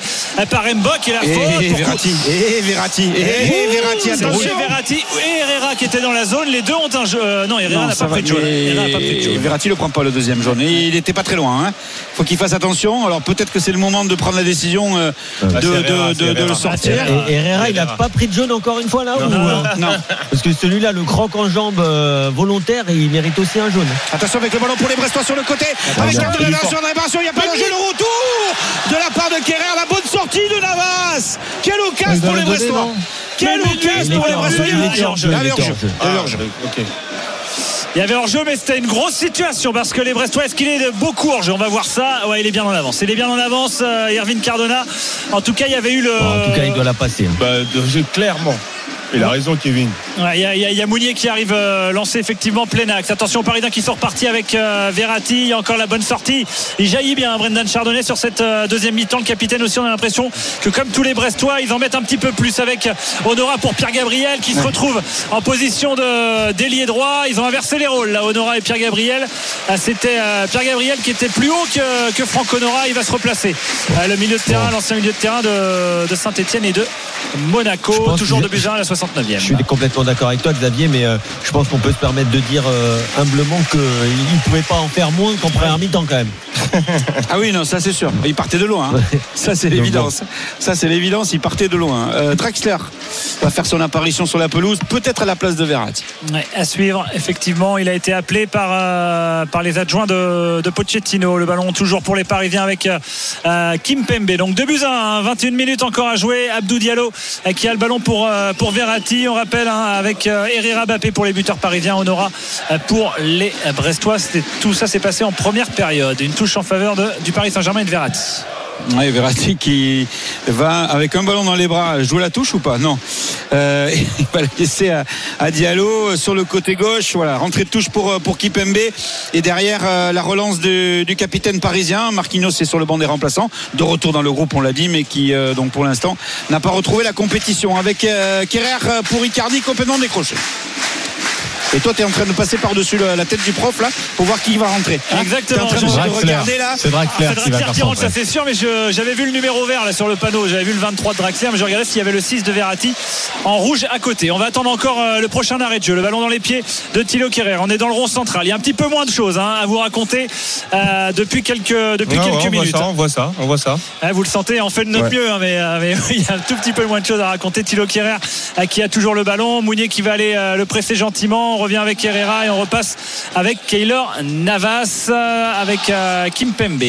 par Mbok et la Et, faute. pour- Verratti, et Verratti, et, Verratti, C'est attention. Verratti et Herrera qui étaient dans la zone. Les deux ont un jeu. euh, non, Herrera Non, n'a pas pris de jaune. mais Herrera n'a pas pris de jaune. Verratti ne prend pas le deuxième jaune. Et il n'était pas très loin. Hein. faut qu'il fasse attention. Alors peut-être que c'est le moment de prendre la décision euh, de, Bah, Herrera, de- le sortir. Herrera. Et Herrera, il n'a pas pris de jaune encore une fois là ou, euh, Non. Parce que celui-là, le croc en jambe euh, volontaire, il mérite aussi un jaune. Attention avec le ballon pour les Brestois sur le côté. Avec bien. carte de réparation, il n'y a pas d'enjeu. Le retour de la part de Kerrer. La bonne sortie de Navas. Quelle occasion pour les Brestois. Quelle occasion pour les Brestois. Il y avait hors-jeu. Il y avait hors-jeu. Mais c'était une grosse situation parce que les Brestois, est-ce qu'il est de beaucoup hors-jeu On va voir ça. Ouais, il est bien en avance. Il est bien en avance, euh, Irvine Cardona. En tout cas, il y avait eu le. Bon, en tout cas, il doit la passer. hein. Bah, de jeu, clairement. Il a raison, Kevin. Ouais, Il y, a- y y Mounier qui arrive euh, lancé effectivement plein axe. Attention Parisien qui sont repartis avec euh, Verratti. Il y a encore la bonne sortie. Il jaillit bien Brendan Chardonnay sur cette euh, deuxième mi-temps. Le capitaine aussi, on a l'impression que comme tous les Brestois, ils en mettent un petit peu plus avec Honora pour Pierre Gabriel qui se retrouve en position de d'ailier droit. Ils ont inversé les rôles là, Honora et Pierre Gabriel. Ah, C'était euh, Pierre Gabriel qui était plus haut que, que Franck Honora. Il va se replacer. Euh, le milieu de terrain, l'ancien milieu de terrain de, de Saint-Etienne et de Monaco. Toujours de Buzyn à la 69e. Je suis complètement d'accord avec toi, Xavier, mais euh, je pense qu'on peut se permettre de dire euh, humblement qu'il ne pouvait pas en faire moins qu'en première mi-temps quand même. Ah oui, non, ça c'est sûr. Il partait de loin. hein. Ça c'est l'évidence. Ça c'est l'évidence. Il partait de loin. Euh, Draxler va faire son apparition sur la pelouse, peut-être à la place de Verratti. Ouais, à suivre, effectivement, il a été appelé par, euh, par les adjoints de, de Pochettino. Le ballon toujours pour les Parisiens avec euh, euh, Kim Pembe. Donc 2 buts à 1, 21 minutes encore à jouer. Abdou Diallo euh, qui a le ballon pour, euh, pour Verratti. On rappelle hein, avec euh, Herrera Bappé pour les buteurs parisiens, Honora euh, pour les Brestois. Tout ça s'est passé en première période. Une touche en faveur du Paris Saint-Germain et de Verratti. Ouais, Verratti qui va avec un ballon dans les bras jouer la touche ou pas? Non. Euh, il va la laisser à, Diallo sur le côté gauche. Voilà, rentrée de touche pour, pour Kipembe. Et derrière euh, la relance du capitaine parisien. Marquinhos est sur le banc des remplaçants. De retour dans le groupe, on l'a dit, mais qui euh, donc pour l'instant n'a pas retrouvé la compétition. Avec euh, Kerrer pour Icardi complètement décroché. Et toi, tu es en train de passer par-dessus la tête du prof là pour voir qui va rentrer. Hein Exactement. T'es en train de Draxler. regarder là. C'est Draxler Ah, qui Draxler rentre, ça c'est sûr, mais je- j'avais vu le numéro vert là sur le panneau, j'avais vu le 23 de Draxler, mais je regardais s'il y avait le 6 de Verratti en rouge à côté. On va attendre encore euh, le prochain arrêt de jeu, le ballon dans les pieds de Thilo Kerrer. On est dans le rond central. Il y a un petit peu moins de choses hein, à vous raconter euh, depuis quelques, depuis Ouais, ouais, quelques voit minutes. ça, on voit ça, on voit ça. Ah, vous le sentez, on fait de notre Ouais. mieux, hein, mais, euh, mais il y a un tout petit peu moins de choses à raconter. Thilo Kerrer qui a toujours le ballon, Mounier qui va aller euh, le presser gentiment. On revient avec Herrera et on repasse avec Keylor Navas, euh, avec euh, Kim Pembe.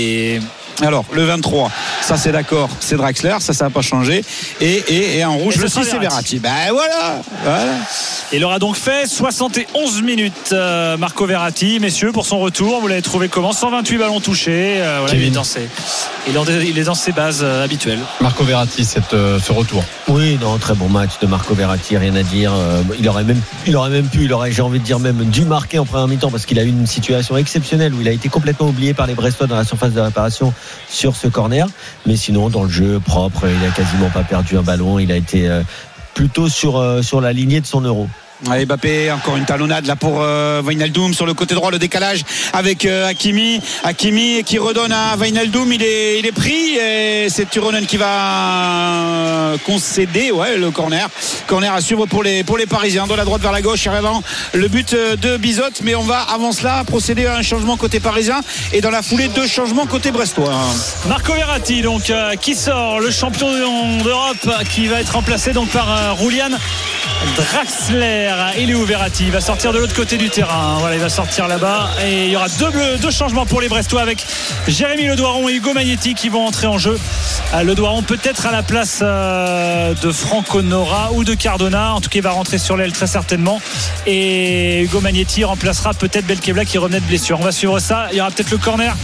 Alors, le 23, ça c'est d'accord, c'est Draxler, ça, ça n'a pas changé. Et, et, et en rouge, Et le sera 6, c'est Verratti. Verratti. Ben voilà, voilà. Il aura donc fait 71 minutes, euh, Marco Verratti, messieurs, pour son retour. Vous l'avez trouvé comment? 128 ballons touchés. euh, voilà, il, est dans ses, il est dans- il est dans ses bases euh, habituelles. Marco Verratti, cette, euh, ce retour. Oui, non, très bon match de Marco Verratti, rien à dire. Euh, il aurait même, il aurait même pu, il aurait, j'ai envie de dire même dû marquer en première mi-temps parce qu'il a eu une situation exceptionnelle où il a été complètement oublié par les Brestois dans la surface de réparation sur ce corner. Mais sinon, dans le jeu propre, il a quasiment pas perdu un ballon. Il a été euh, plutôt sur euh, sur la lignée de son euro. Allez, Mbappé, encore une talonnade là pour euh, sur le côté droit, le décalage avec euh, Hakimi. Hakimi qui redonne à Wijnaldum, il est, il est pris et c'est Turonen qui va concéder ouais, le corner. Corner à suivre pour les, pour les Parisiens, de la droite vers la gauche, arrivant le but euh, de Bizot. Mais on va avant cela procéder à un changement côté parisien et dans la foulée deux changements côté brestois. Marco Verratti, donc, euh, qui sort, le champion d'Europe, qui va être remplacé donc par euh, Roulian Draxler. Il est où Verratti Il va sortir de l'autre côté du terrain. Voilà, il va sortir là-bas. Et il y aura deux, bleus- deux changements pour les Brestois avec Jérémy Ledoiron et Hugo Magnetti qui vont entrer en jeu. Euh, Ledoiron peut-être à la place euh, de Franco Nora ou de Cardona. En tout cas, il va rentrer sur l'aile très certainement. Et Hugo Magnetti remplacera peut-être Belkebla qui revenait de blessure. On va suivre ça. Il y aura peut-être le corner.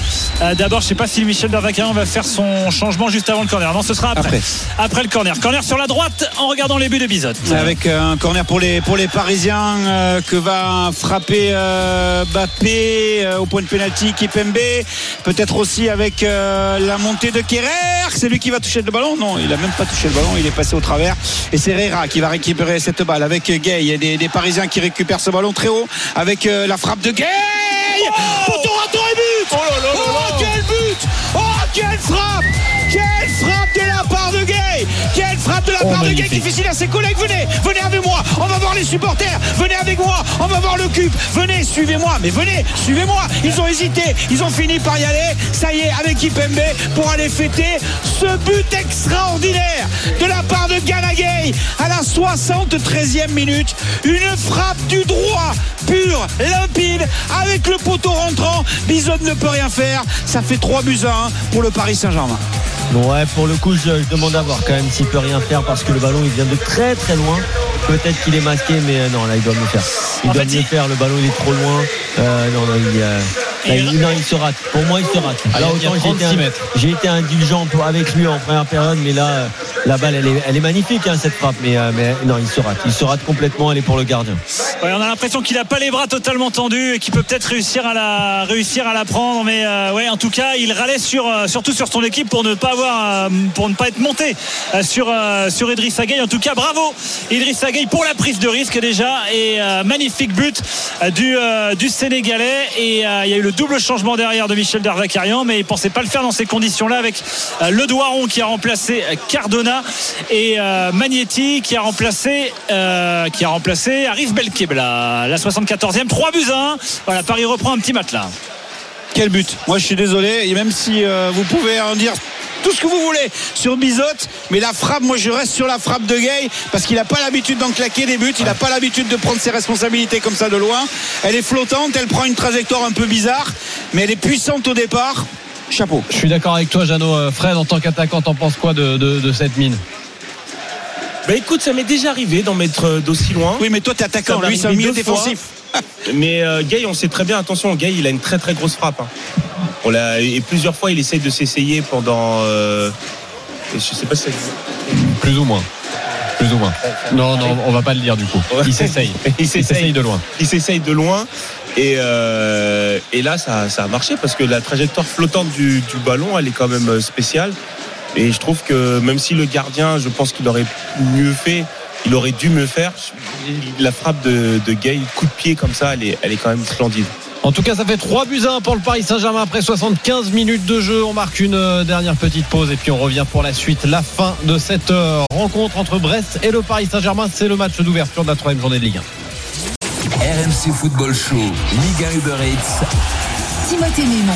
Euh, D'abord, je sais pas si Michel Darvacarin va faire son changement juste avant le corner. Non, ce sera après. Après. Après le corner. Corner sur la droite en regardant les buts de Bizot. avec un corner pour les pour les Parisiens euh, que va frapper euh, Bappé euh, au point de pénalty Kipembe. Peut-être aussi avec euh, la montée de Kerrer. C'est lui qui va toucher le ballon? Non il a même pas touché le ballon il est passé au travers. Et c'est Herrera qui va récupérer cette balle avec Gay. Il y a des, des Parisiens qui récupèrent ce ballon très haut avec euh, la frappe de Gay. Et but. Oh quel but. Oh quelle frappe frappe de la Oh, part de fait signe à ses collègues venez. Venez avec moi. On va voir les supporters. Venez avec moi. On va voir le cube. Venez suivez-moi. Mais venez suivez-moi. Ils ont hésité. Ils ont fini par y aller. Ça y est avec Ipembe pour aller fêter ce but extraordinaire de la part de Ganagay. À la 73e minute une frappe du droit pur limpide avec le poteau rentrant. Bison ne peut rien faire. Ça fait 3 buts à 1 pour le Paris Saint-Germain Ouais, pour le coup, je, je demande à voir quand même s'il peut rien faire parce que le ballon il vient de très très loin. Peut-être qu'il est masqué, mais euh, non, là il doit me faire. Il En doit fait, me il- faire. Le ballon il est trop loin. Euh, non, non, il, euh, il- non, il se rate. Pour moi, il se rate. Ah, il y a- il y a autant j'ai été 36 un- mètres. j'ai été indulgent pour- avec lui en première période, mais là, euh, la balle, elle est, elle est magnifique, hein, cette frappe. Mais, euh, mais non, il se rate. Il se rate complètement. Elle est pour le gardien. Ouais, on a l'impression qu'il n'a pas les bras totalement tendus et qu'il peut peut-être réussir à la réussir à la prendre. Mais euh, ouais, en tout cas, il râlait sur surtout sur son équipe pour ne pas avoir pour ne pas être monté sur sur Idriss Gueye. En tout cas, bravo Idriss Gueye pour la prise de risque déjà et euh, magnifique but du euh, du Sénégalais. Et euh, il y a eu le double changement derrière de Michel Derzakarian, mais il pensait pas le faire dans ces conditions-là avec euh, le qui a remplacé euh, Cardona et euh, Magnetti qui a remplacé qui Arif Belkebla. La 74e, 3 buts à 1. Voilà, Paris reprend un petit matelas. Quel but Moi, je suis désolé. Et même si euh, vous pouvez en dire tout ce que vous voulez sur Bizotte, mais la frappe, moi, je reste sur la frappe de Gay parce qu'il n'a pas l'habitude d'en claquer des buts. Il n'a pas l'habitude de prendre ses responsabilités comme ça de loin. Elle est flottante. Elle prend une trajectoire un peu bizarre, mais elle est puissante au départ. Chapeau. Je suis d'accord avec toi, Jeannot. Euh, Fred, en tant qu'attaquant, t'en penses quoi de, de- de cette mine? Bah écoute, ça m'est déjà arrivé d'en mettre euh, d'aussi loin. Oui, mais toi, t'es attaquant. Ça Lui, c'est un milieu fois. Mais euh, Gay, on sait très bien, attention, Gay, il a une très très grosse frappe. hein. On l'a et plusieurs fois, il essaye de s'essayer pendant. euh, je sais pas si ça- Plus ou moins. Plus ou moins. Non, non, on va pas le dire du coup. Il s'essaye. il s'essaye de loin. il s'essaye de loin. Et, euh, et là, ça, ça a marché parce que la trajectoire flottante du, du ballon, elle est quand même euh, spéciale. Et je trouve que même si le gardien, je pense qu'il aurait mieux fait, il aurait dû mieux faire, la frappe de, de Gay, coup de pied comme ça, elle est, elle est quand même splendide. En tout cas, ça fait 3 buts à 1 pour le Paris Saint-Germain après 75 minutes de jeu. On marque une euh, dernière petite pause et puis on revient pour la suite. La fin de cette euh, rencontre entre Brest et le Paris Saint-Germain. C'est le match d'ouverture de la troisième journée de Ligue 1. RMC Football Show, Liga Uber Eats. Timothée Mémon.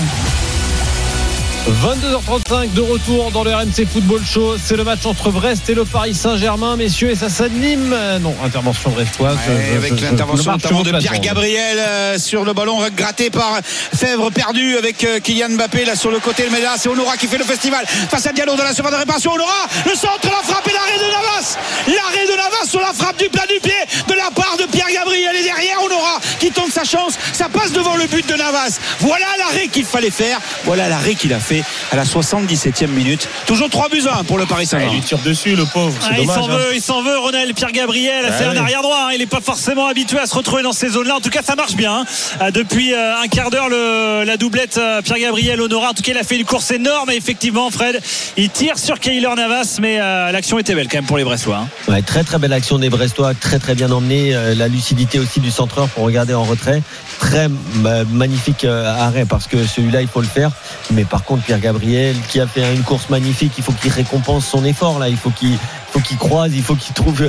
22h35 de retour dans le RMC Football Show. C'est le match entre Brest et le Paris Saint-Germain, messieurs, et ça s'anime. Euh, Non, intervention brestoise. Ouais, avec l'intervention notamment de Pierre. Gabriel euh, sur le ballon gratté par Fèvre perdu avec euh, Kylian Mbappé là sur le côté mais là c'est Honora qui fait le festival face à Diallo dans la surface de réparation Honora le centre la frappe et l'arrêt de Navas l'arrêt de Navas sur la frappe du plat du pied de la part de Pierre Gabriel et derrière Honora qui tente sa chance ça passe devant le but de Navas voilà l'arrêt qu'il fallait faire voilà l'arrêt qu'il a fait à la 77e minute toujours 3 buts à 1 pour le Paris Il Saint-Germain lui tire dessus, le pauvre. Ah, il s'en hein. veut, il s'en veut, Ronald Pierre Gabriel. Ah c'est un arrière droit. hein. Il n'est pas forcément habitué à se retrouver dans ces zones-là. En tout cas, ça marche bien. hein. Euh, Depuis euh, un quart d'heure, la doublette euh, Pierre Gabriel Honora. En tout cas, il a fait une course énorme. Et effectivement, Fred, il tire sur Kaylor Navas, mais euh, l'action était belle quand même pour les Brestois. hein. Ouais, très très belle action des Brestois, très très bien emmené. Euh, la lucidité aussi du centreur pour regarder en retrait. Très ma- magnifique euh, arrêt parce que celui-là il faut le faire. Mais par contre Pierre Gabriel qui a fait une course magnifique, il faut qu'il récompense son effort là. Il faut qu'il faut qu'il croise, il faut qu'il trouve.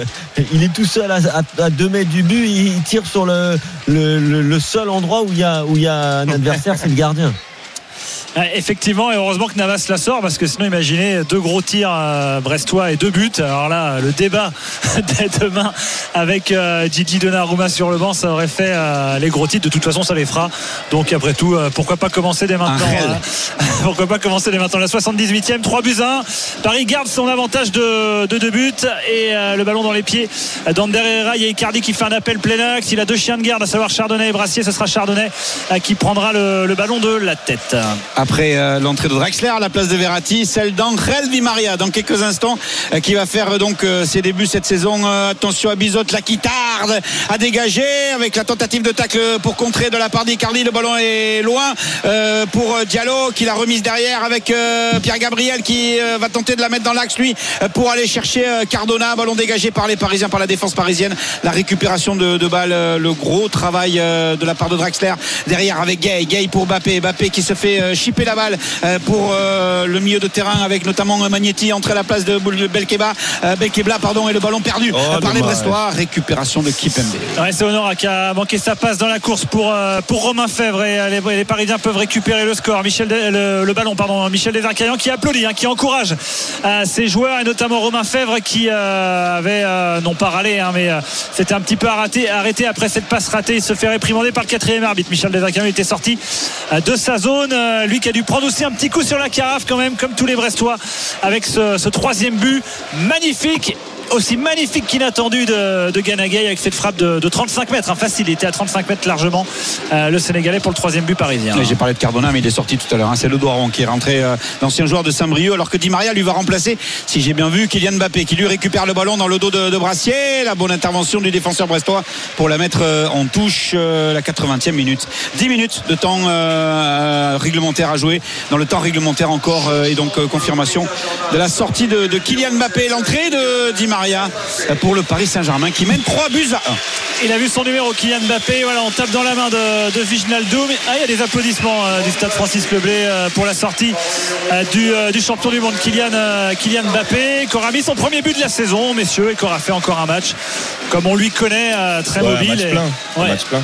Il est tout seul à, à, à deux mètres du but, il tire sur le, le, le- le seul endroit où il y a où il y a un adversaire, c'est le gardien. Effectivement, et heureusement que Navas la sort parce que sinon, imaginez deux gros tirs euh, brestois et deux buts. Alors là, le débat dès demain avec euh, Gigi Donnarumma sur le banc, ça aurait fait euh, les gros titres. De toute façon, ça les fera. Donc après tout, euh, pourquoi pas commencer dès maintenant euh, Pourquoi pas commencer dès maintenant La 78e, 3 buts à 1. Paris garde son avantage de, de deux buts et euh, le ballon dans les pieds d'Ander Herrera. Il y a Icardi qui fait un appel plein axe. Il a deux chiens de garde, à savoir Chardonnay et Brassier. Ce sera Chardonnay euh, qui prendra le, le ballon de la tête. Après euh, l'entrée de Drexler à la place de Verratti, celle d'Angel Di Maria dans quelques instants euh, qui va faire euh, donc ses débuts cette saison. Attention à Bizot là qui tarde à dégager avec la tentative de tacle pour contrer de la part d'Icardi. Le ballon est loin pour Diallo qui l'a remise derrière avec Pierre Gabriel qui va tenter de la mettre dans l'axe lui pour aller chercher Cardona. Ballon dégagé par les Parisiens, par la défense parisienne. La récupération de, de balle, euh, le gros travail de la part de Draxler derrière avec Gay. Gay pour Bappé. Bappé qui se fait euh, chipper la balle euh, pour euh, le milieu de terrain avec notamment Magnetti entre la place de Belkeba, euh, Belkebla pardon et le ballon perdu Oh, par les. Brestois. Récupération de Kipembe. Ouais, c'est Honora qui a manqué sa passe dans la course pour, pour Romain Fèvre et les, les Parisiens peuvent récupérer le score. Michel De- le, le ballon, pardon. Michel Desarcaillans qui applaudit, hein, qui encourage euh, ses joueurs et notamment Romain Fèvre qui euh, avait euh, non pas râlé, hein, mais euh, c'était un petit peu arrêté, arrêté après cette passe ratée. Il se fait réprimander par le quatrième arbitre. Michel Desarcaillans était sorti euh, de sa zone. Euh, lui qui a dû prendre aussi un petit coup sur la carafe quand même, comme tous les Brestois, avec ce, ce troisième but magnifique aussi magnifique qu'inattendu de, de Ganagay avec cette frappe de, de 35 mètres. Hein, facile, il était à 35 mètres largement euh, le Sénégalais pour le troisième but parisien. J'ai parlé de Cardona, mais il est sorti tout à l'heure. hein. C'est le Doiron qui est rentré, euh, l'ancien joueur de Saint-Brieuc, alors que Di Maria lui va remplacer, si j'ai bien vu, Kylian Mbappé, qui lui récupère le ballon dans le dos de, Brassier. La bonne intervention du défenseur brestois pour la mettre euh, en touche, la 80e minute. 10 minutes de temps réglementaire à jouer. Dans le temps réglementaire encore, et donc confirmation de la sortie de, de Kylian Mbappé, l'entrée de Di Maria euh, pour le Paris Saint-Germain qui mène 3 buts à 1. Il a vu son numéro Kylian Mbappé. Voilà, on tape dans la main de, de Viginaldoum. Ah, il y a des applaudissements euh, du stade Francis Leblé euh, pour la sortie euh, du, euh, du champion du monde Kylian, euh, Kylian Mbappé, qui aura mis son premier but de la saison, messieurs, et qui aura fait encore un match comme on lui connaît, euh, très Ouais, un mobile. match et- plein. Un match plein.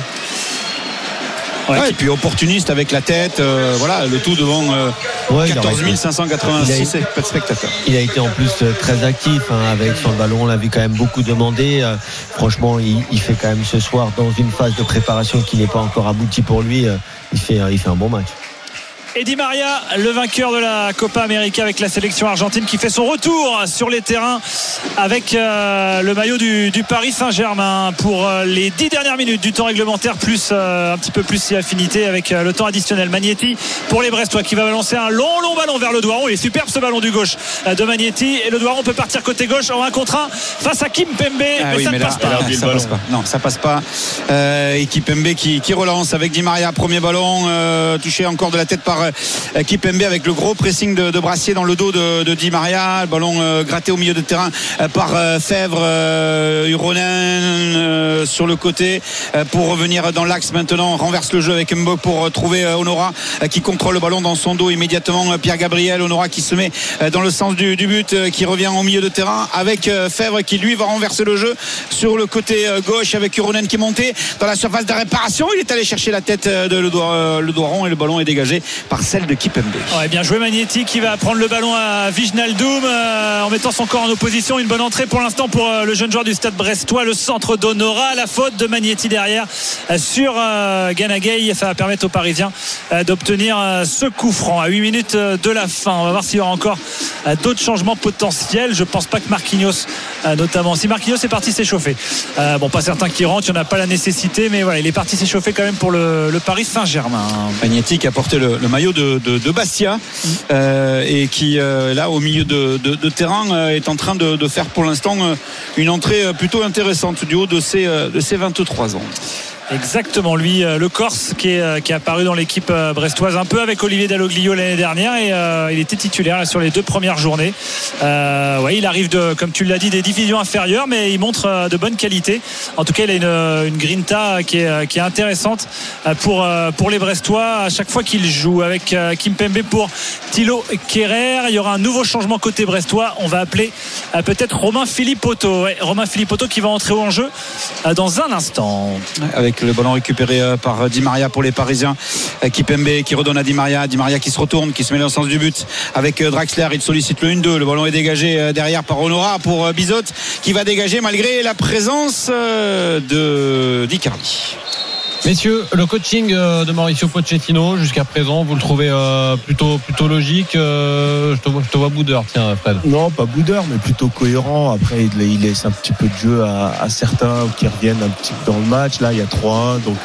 Ouais, Ouais, et puis opportuniste avec la tête, euh, voilà, le tout devant euh, Ouais, il 14 aurait- 586 spectateurs. Il a été en plus euh, très actif hein, avec son ballon. On l'a vu quand même beaucoup demander. Euh, franchement, il, il fait quand même ce soir dans une phase de préparation qui n'est pas encore aboutie pour lui. euh, il fait, il fait un bon match. Et Di Maria, le vainqueur de la Copa América avec la sélection argentine qui fait son retour sur les terrains avec euh, le maillot du, du Paris Saint-Germain pour euh, les dix dernières minutes du temps réglementaire plus euh, un petit peu plus si affinité avec euh, le temps additionnel. Magnetti pour les Brestois qui va balancer un long long ballon vers le Doiron. Il est superbe ce ballon du gauche de Magnetti et le Doiron peut partir côté gauche en un contre un face à Kim Pembe Ah mais oui, ça mais ne là, passe pas. là, ça passe pas. Non, ça passe pas. Euh, équipe MB qui, qui relance avec Di Maria, premier ballon euh, touché encore de la tête par euh, équipe MB avec le gros pressing de, Brassier dans le dos de, Di Maria. Le ballon euh, gratté au milieu de terrain euh, par euh, Fèvre, euh, Huronen euh, sur le côté euh, pour revenir dans l'axe maintenant. Renverse le jeu avec Mbok pour euh, trouver euh, Honora euh, qui contrôle le ballon dans son dos immédiatement. euh, Pierre Gabriel, Honora qui se met euh, dans le sens du, but, euh, qui revient au milieu de terrain avec euh, Fèvre qui lui va renverser le jeu sur le côté euh, gauche avec Huronen qui est monté dans la surface de réparation. Il est allé chercher la tête euh, de le doigt, euh, le et le ballon est dégagé par celle de Kipembe. Ouais, bien joué Magnetti qui va prendre le ballon à Vignaldoum euh, en mettant son corps en opposition. Une bonne entrée pour l'instant pour euh, le jeune joueur du stade brestois, le centre d'Honora. La faute de Magnetti derrière euh, sur euh, Ganagay. Ça va permettre aux Parisiens euh, d'obtenir euh, ce coup franc à 8 minutes de la fin. On va voir s'il y aura encore d'autres changements potentiels. Je pense pas que Marquinhos, notamment, si Marquinhos est parti s'échauffer. Bon, pas certain qu'il rentre, il n'y en a pas la nécessité, mais voilà, il est parti s'échauffer quand même pour le, le Paris Saint-Germain. Magnetti qui a porté le, le de, Bastia euh, et qui euh, là au milieu de, terrain euh, est en train de, faire pour l'instant une entrée plutôt intéressante du haut de ses, de ses 23 ans. Exactement, lui, euh, le Corse qui est, euh, qui est apparu dans l'équipe euh, brestoise un peu avec Olivier Dalloglio l'année dernière et euh, il était titulaire sur les deux premières journées. Euh, ouais, il arrive de, comme tu l'as dit, des divisions inférieures, mais il montre de bonnes qualités. En tout cas, il a une, une grinta qui est, qui est intéressante pour, pour les Brestois à chaque fois qu'il joue avec Kim Pembe pour Thilo Kerrer. Il y aura un nouveau changement côté brestois. On va appeler peut-être Romain Philippotto. Ouais, Romain Philippotto qui va entrer en jeu dans un instant. Le ballon récupéré euh, par Di Maria pour les Parisiens. Euh, Kipembe qui redonne à Di Maria. Di Maria qui se retourne, qui se met dans le sens du but avec euh, Draxler. Il sollicite le 1-2. Le ballon est dégagé derrière par Honora pour euh, Bizot qui va dégager malgré la présence de d'Icardi. Messieurs, le coaching euh, de Mauricio Pochettino jusqu'à présent, vous le trouvez euh, plutôt plutôt logique. euh, je te vois, boudeur, tiens, Fred. Non, pas boudeur, mais plutôt cohérent. Après, il, laisse un petit peu de jeu à, certains qui reviennent un petit peu dans le match. Là, il y a 3-1. Donc,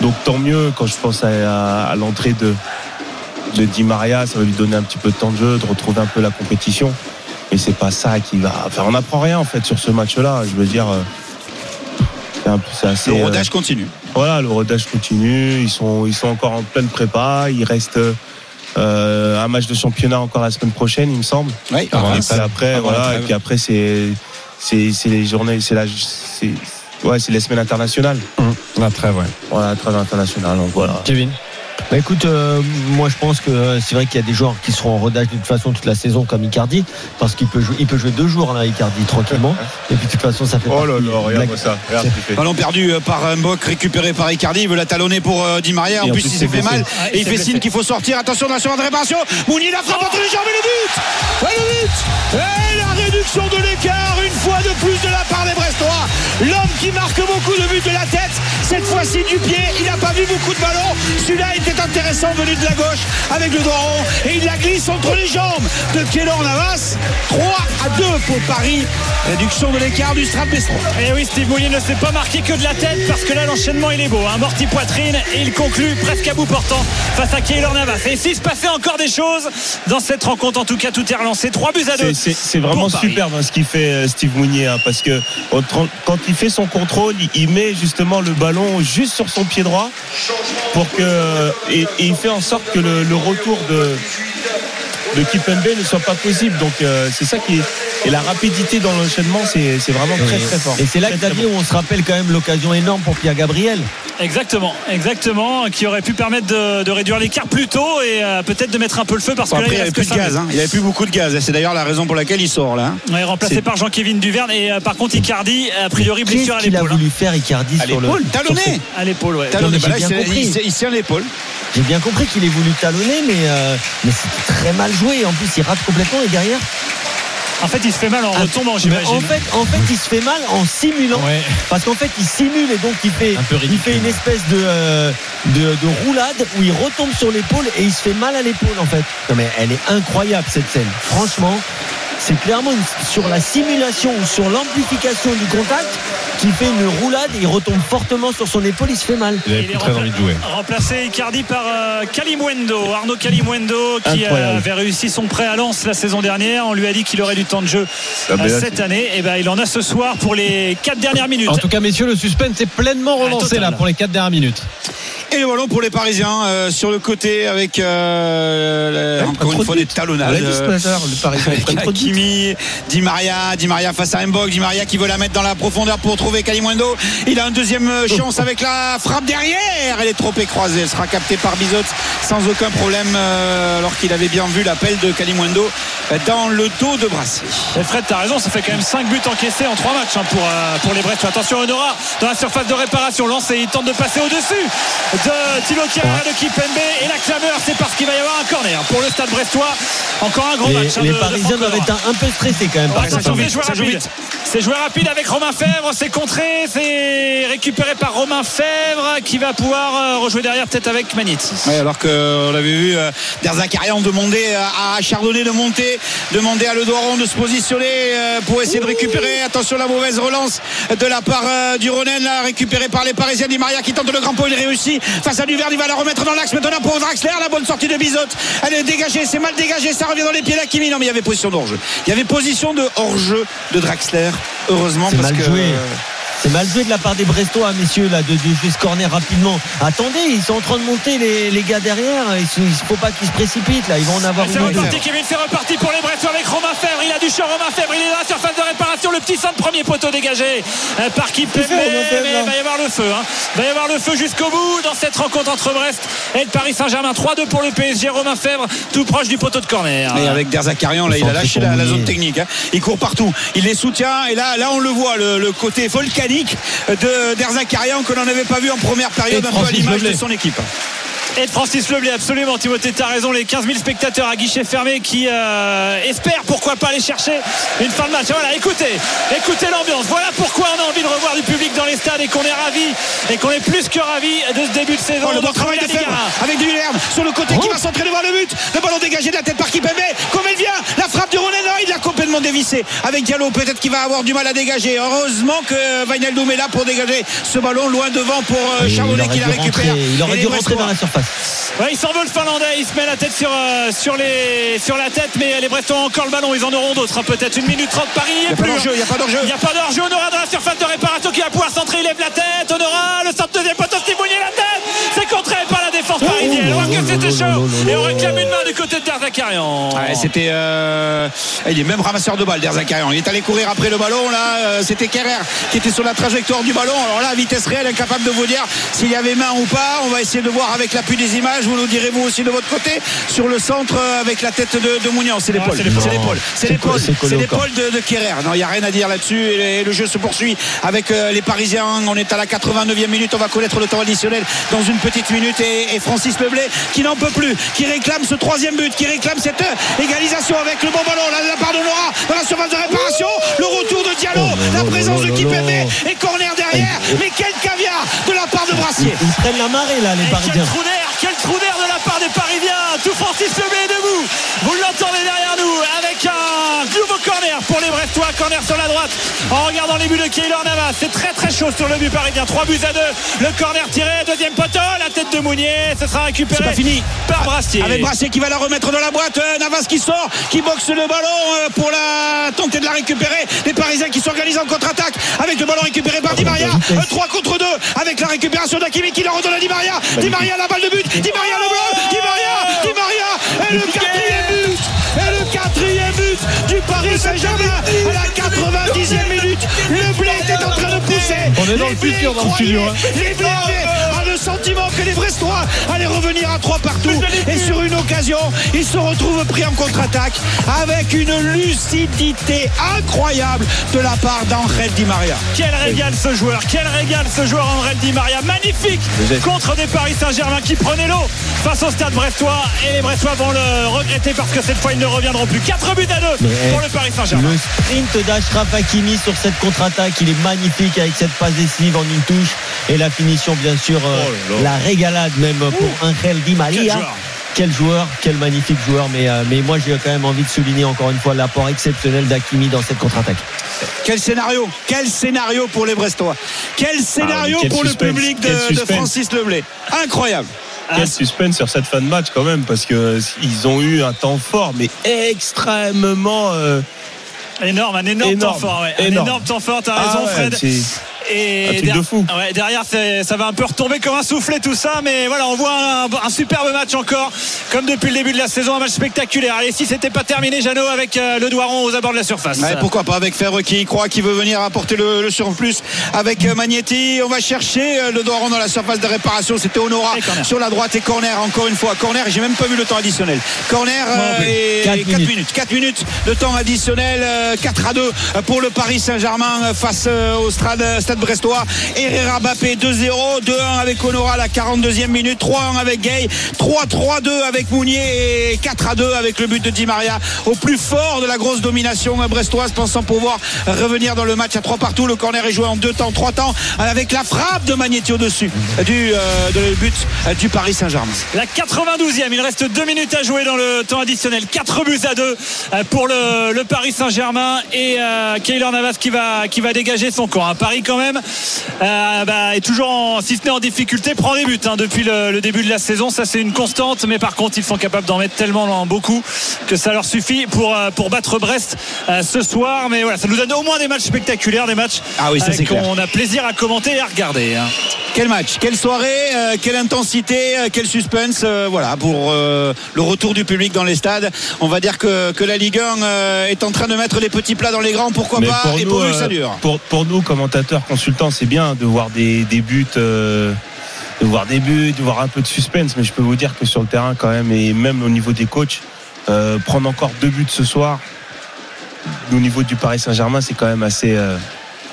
donc tant mieux quand je pense à, l'entrée de, Di Maria. Ça va lui donner un petit peu de temps de jeu, de retrouver un peu la compétition. Mais c'est pas ça qui va. Enfin, on n'apprend rien en fait sur ce match-là. Je veux dire. Assez, Le euh, rodage continue. voilà, le rodage continue. Ils sont, ils sont encore en pleine prépa. Il reste euh, un match de championnat encore la semaine prochaine, il me semble. Oui, Et puis après, voilà. Et puis après, c'est, c'est, c'est les journées, c'est la, c'est, ouais, c'est les semaines internationales. La trêve, ouais. Voilà, la trêve internationale. Donc voilà. Kevin? Bah écoute, euh, moi je pense que euh, c'est vrai qu'il y a des joueurs qui seront en rodage de toute façon toute la saison comme Icardi, parce qu'il peut jouer, il peut jouer deux jours là, Icardi tranquillement. Et puis de toute façon, ça fait. Oh là là, ça. Regarde fait. Ballon perdu euh, par Mbok, récupéré par Icardi. Il veut la talonner pour euh, Di Maria. En, plus, plus, il s'est fait mal. Ouais, et il fait blessé. signe qu'il faut sortir. Attention, dans la surface de réparation. Mouni, la frappe entre les jambes et le but le but Et la réduction de l'écart, une fois de plus de la part des Brestois. L'homme qui marque beaucoup de buts de la tête, cette fois-ci du pied. Il n'a pas vu beaucoup de ballons. Celui-là était intéressant, venu de la gauche avec le doigt rond. Et il la glisse entre les jambes de Kélan Navas. 3 à 2 pour Paris. Réduction de l'écart du Strasbourg. Et oui, Steve Moulier ne s'est pas marqué que de la tête parce que là, l'enchaînement, il est beau. Un morti poitrine et il conclut presque à bout portant face à Keylor Navas. Et s'il se passait encore des choses dans cette rencontre, en tout cas, tout est relancé. 3 buts à 2. C'est- vraiment Paris. Superbe hein, ce qu'il fait euh, Steve Mounier hein, parce que quand il fait son contrôle, il- met justement le ballon juste sur son pied droit pour que et, et il fait en sorte que le retour de de Kipembe ne soit pas possible. Donc euh, c'est ça qui est et la rapidité dans l'enchaînement, c'est c'est vraiment très très fort. Et c'est là, Xavier, où on se rappelle quand même l'occasion énorme pour Pierre Gabriel. Exactement, exactement, qui aurait pu permettre de, de réduire l'écart plus tôt et euh, peut-être de mettre un peu le feu parce Bon, que après, il n'y il avait plus de gaz. hein. Il n'y avait plus beaucoup de gaz. Et C'est d'ailleurs la raison pour laquelle il sort là. Ouais, remplacé C'est- par Jean-Kévin Duverne et euh, par contre Icardi a priori blessure à Qu'est-ce qu'il a l'épaule. hein. voulu faire Icardi À sur le l'épaule, talonné. ses- À l'épaule, ouais. Talonné. Bah il il il tient l'épaule. J'ai bien compris qu'il ait voulu talonner, mais, euh, mais c'était très mal joué. En plus, il rate complètement et derrière. En fait, il se fait mal en Ah, retombant, j'imagine. En fait, en fait, il se fait mal en simulant. Ouais. Parce qu'en fait, il simule et donc il fait, Un peu il fait une espèce de, euh, de, de roulade où il retombe sur l'épaule et il se fait mal à l'épaule en fait. Non mais elle est incroyable cette scène. Franchement, c'est clairement une- sur la simulation ou sur l'amplification du contact qui fait une roulade et il retombe fortement sur son épaule, il se fait mal. Il avait Il plus est très rempla- envie de jouer. Remplacé Icardi par euh, Kalimuendo, Arnaud Kalimuendo qui euh, Incroyable. avait réussi son prêt à Lens la saison dernière. On lui a dit qu'il aurait du temps de jeu Ah, euh, là, cette année. Et ben il en a ce soir pour les 4 dernières minutes. En tout cas, messieurs, le suspense est pleinement relancé là pour les 4 dernières minutes. Et le ballon pour les Parisiens euh, sur le côté avec euh, le- Ouais, encore une fois de des matin, le Parisien Hakimi, Di Maria, Di Maria face à Mbok, Di Maria qui veut la mettre dans la profondeur pour trouver Kalimundo. Il a une deuxième euh, chance avec la frappe derrière. Elle est trop écroisée. Elle sera captée par Bizot sans aucun problème euh, alors qu'il avait bien vu l'appel de Kalimundo dans le dos de Brassé. Et Fred, t'as raison, ça fait quand même 5 buts encaissés en 3 matchs hein, pour, euh, pour les Brestois. Attention, Honora dans la surface de réparation. Lance et il tente de passer au-dessus de Thilo Kiernan de Kipembe. Et la clameur, c'est parce qu'il va y avoir un corner pour le stade brestois. Encore un gros Les, match. hein, les de- Parisiens doivent être un, un peu stressés quand même. par c'est ça joue rapide. vite. C'est joueur rapide avec Romain Fèvre. C'est contré. C'est récupéré par Romain Fèvre qui va pouvoir euh, rejouer derrière peut-être avec Manitz. Ouais, alors qu'on avait vu euh, Derzakarian demander euh, à Chardonnay de monter, demander à Le Doiron de se positionner euh, pour essayer de récupérer. Attention la mauvaise relance de la part euh, du Ronen, là, récupérée par les Parisiens. Di Maria qui tente le grand pot, il réussit face à Duverne, il va la remettre dans l'axe maintenant pour Draxler. La bonne sortie de Bizot, elle est dégagée, c'est mal dégagé, ça revient dans les pieds d'Akimi. Non, mais il y avait position hors-jeu. Il y avait position de hors-jeu de Draxler, heureusement C'est parce mal que. joué. euh, C'est mal joué de la part des Brestois, messieurs, là, de, de jouer ce corner rapidement. Attendez, ils sont en train de monter les, les gars derrière. Il ne faut pas qu'ils se précipitent, là. Ils vont en avoir C'est deux. reparti, Kevin, c'est reparti pour les Brestois avec Romain Fèvre. Il a du champ, Romain Fèvre. Il est dans la surface de réparation. Le petit centre, premier poteau dégagé euh, par Romain Fèvre, Mais là il va y avoir le feu. hein. Il va y avoir le feu jusqu'au bout dans cette rencontre entre Brest et le Paris Saint-Germain. 3-2 pour le PSG. Romain Fèvre, tout proche du poteau de corner. Mais avec Derzakarian, là, il a lâché la, zone technique. hein. Il court partout. Il les soutient. Et là, là, on le voit, le, le côté volcanique de Derzakarian que l'on n'avait pas vu en première période, Et un peu à l'image de son équipe. Et de Francis Leblé, absolument. Timothée, t'as raison. Les 15 000 spectateurs à guichet fermé qui euh, espèrent pourquoi pas aller chercher une fin de match. Voilà, écoutez, écoutez l'ambiance. Voilà pourquoi on a envie de revoir du public dans les stades et qu'on est ravis et qu'on est plus que ravis de ce début de saison. Oh, le bon de travail de Fèvre Ligue 1. avec Duverne sur le côté qui va s'entraîner devant le but. Le ballon dégagé de la tête par Kipembe. Comme elle vient, la frappe du Ronen, il l'a complètement dévissé. Avec Diallo, peut-être qu'il va avoir du mal à dégager. Heureusement que Vainaldoum est là pour dégager ce ballon loin devant pour euh, aurait qui la récupère. Il aurait dû rentrer dans la surface. Ouais, il s'envole le finlandais, il se met la tête sur, euh, sur, les, sur la tête, mais les Brestois ont encore le ballon, ils en auront d'autres, hein, peut-être. Une minute 30 Paris, il n'y a pas d'enjeu, il n'y a pas d'enjeu. Il n'y a pas d'enjeu, Honora dans la surface de réparation qui va pouvoir centrer, il lève la tête, Honora, le centre deuxième poteau, Steve Mounier, la tête, c'est contré par défense parisienne, on voit que c'était chaud, et on réclame une main du côté de Derzakarian. Ouais, c'était euh, il est même ramasseur de balles Derzakarian. Il est allé courir après le ballon là euh, c'était Kerrer qui était sur la trajectoire du ballon. Alors là vitesse réelle incapable de vous dire s'il y avait main ou pas. On va essayer de voir avec l'appui des images. Vous nous direz vous aussi de votre côté sur le centre euh, avec la tête de, de Mounian. C'est l'épaule. C'est l'épaule. c'est l'épaule. C'est l'épaule. de, de Kerrer. Non il n'y a rien à dire là-dessus. Et le jeu se poursuit avec les Parisiens. On est à la 89e minute. On va connaître le temps additionnel dans une petite minute. Et, et Francis Leblay qui n'en peut plus qui réclame ce troisième but qui réclame cette euh, égalisation avec le bon ballon de la part de Nora dans la surface de réparation. Le retour de Diallo Oh la présence de Kipembe et corner derrière. Mais quel caviar de la part de Brassier. Ils prennent la marée, là, les Parisiens. quel trou d'air, de la part des Parisiens. Tout Francis Leblé est debout. Vous l'entendez derrière nous avec un nouveau corner pour les Brestois, corner sur la droite. En regardant les buts de Keylor Navas, c'est très très chaud sur le but parisien. 3 buts à 2. Le corner tiré, deuxième poteau, la tête de Mounier. Ce sera récupéré C'est pas fini. par Brassier. Avec Brassier qui va la remettre dans la boîte. Euh, Navas qui sort, qui boxe le ballon euh, pour la tenter de la récupérer. Les Parisiens qui s'organisent en contre-attaque avec le ballon récupéré par Di Maria. 3 contre 2 avec la récupération d'Akimi qui la redonne à Di Maria. Di Maria la balle de but. Di Maria le blanc. Di Maria. Di Maria. Et le quatrième but. Et le quatrième but du Paris Saint-Germain à la 90e minute. Le blé est en train de pousser. On est dans le futur dans le studio, hein. Les Bleus avaient le sentiment que les Brestois allaient revenir à 3 partout. Et sur une occasion, ils se retrouvent pris en contre-attaque avec une lucidité incroyable de la part d'Angel Di Maria. Quel régal ce joueur, quel régal ce joueur André Di Maria, magnifique contre des Paris Saint-Germain qui prenaient l'eau face au stade brestois et les Brestois vont le regretter parce que cette fois ils ne reviendront plus. 4 buts à 2 Mais, eh, pour le Paris Saint-Germain. Le sprint d'Ashraf Hakimi sur cette contre-attaque, il est magnifique avec cette passe décisive en une touche et la finition bien sûr, euh, Oh là là. la régalade même pour Angel Di Maria. Quel joueur, quel magnifique joueur, mais, euh, mais moi j'ai quand même envie de souligner encore une fois l'apport exceptionnel d'Hakimi dans cette contre-attaque. Quel scénario Quel scénario pour les Brestois Quel scénario Ah, quel pour le public de. Francis Leblé Incroyable. Quel suspense sur cette fin de match quand même parce que ils ont eu un temps fort mais extrêmement euh, Énorme, un énorme, Énorme, temps fort. ouais. Un énorme. énorme temps fort, t'as ah raison ouais, Fred. Et Un truc der- de fou. ouais, derrière, ça va un peu retomber comme un soufflet tout ça, mais voilà, on voit un, un superbe match encore, comme depuis le début de la saison, un match spectaculaire. Allez, si c'était pas terminé, Jeannot, avec euh, le Doiron aux abords de la surface. Ouais, pourquoi pas avec Ferre qui croit qu'il veut venir apporter le, le surplus avec euh, Magnetti. On va chercher euh, le Doiron dans la surface de réparation. C'était Honora sur la droite et corner encore une fois. Corner, j'ai même pas vu le temps additionnel. Corner non et Quatre 4 minutes. minutes. 4 minutes de temps additionnel. euh, 4 à 2 pour le Paris Saint-Germain face au stade, stade brestois. Herrera Bappé 2-0, 2-1 avec Honora à la 42e minute, 3-1 avec Gay, 3-3-2 avec Mounier et 4-2 avec le but de Di Maria au plus fort de la grosse domination brestoise pensant pouvoir revenir dans le match à 3 partout. Le corner est joué en deux temps, trois temps avec la frappe de Magnetti au-dessus du euh, but euh, du Paris Saint-Germain. La 92e, il reste 2 minutes à jouer dans le temps additionnel. 4 buts à 2 pour le, Paris Saint-Germain et euh, Keylor Navas qui va, qui va dégager son camp. Un quand même euh, bah, est toujours, en, si ce n'est en difficulté, prend des buts hein, depuis le, le début de la saison. Ça c'est une constante, mais par contre ils sont capables d'en mettre tellement dans beaucoup que ça leur suffit pour, euh, pour battre Brest euh, ce soir. Mais voilà, ça nous donne au moins des matchs spectaculaires, des matchs Ah oui, ça, euh, c'est clair. qu'on a plaisir à commenter et à regarder. hein. Quel match, quelle soirée, euh, quelle intensité, euh, quel suspense, euh, voilà pour euh, le retour du public dans les stades. On va dire que, que la Ligue 1 euh, est en train de mettre les petits plats dans les grands, pourquoi Mais pas, et nous, euh, ça dure. Pour, pour nous, commentateurs, consultants, c'est bien de voir des, buts, euh, de voir des buts, de voir un peu de suspense. Mais je peux vous dire que sur le terrain, quand même, et même au niveau des coachs, euh, prendre encore deux buts ce soir, au niveau du Paris Saint-Germain, c'est quand même assez.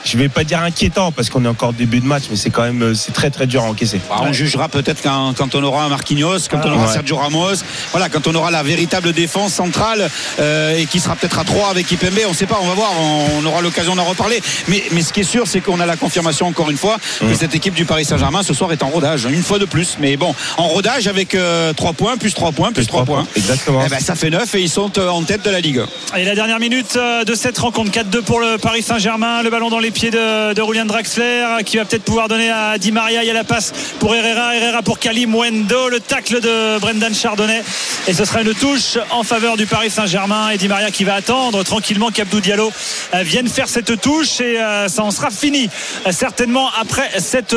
Euh, je vais pas dire inquiétant parce qu'on est encore au début de match, mais c'est quand même euh, c'est très très dur à encaisser. Bah, on jugera peut-être quand, quand on aura un Marquinhos, quand on Ah, aura ouais. Sergio Ramos, voilà, quand on aura la véritable défense centrale euh, et qui sera peut-être à 3 avec Ipembe, on ne sait pas, on va voir, on, on aura l'occasion d'en reparler. Mais, mais ce qui est sûr, c'est qu'on a la confirmation encore une fois que Mm. cette équipe du Paris Saint-Germain ce soir est en rodage, une fois de plus. Mais bon, en rodage avec 3 points, plus 3 points, plus 3 points. Exactement. Eh ben, ça fait 9 et ils sont euh, en tête de la Ligue. Et la dernière minute euh, de cette rencontre, 4-2 pour le Paris Saint-Germain. Le ballon dans les pieds de, de Draxler qui va peut-être pouvoir donner à Di Maria. Il y a la passe pour Herrera. Herrera pour Kalim Wendo. Le tacle de Brendan Chardonnay. Et ce sera une touche en faveur du Paris Saint-Germain. Et Di Maria qui va attendre tranquillement qu'Abdou Diallo euh, vienne faire cette touche. Et euh, ça en sera fini euh, certainement après cette,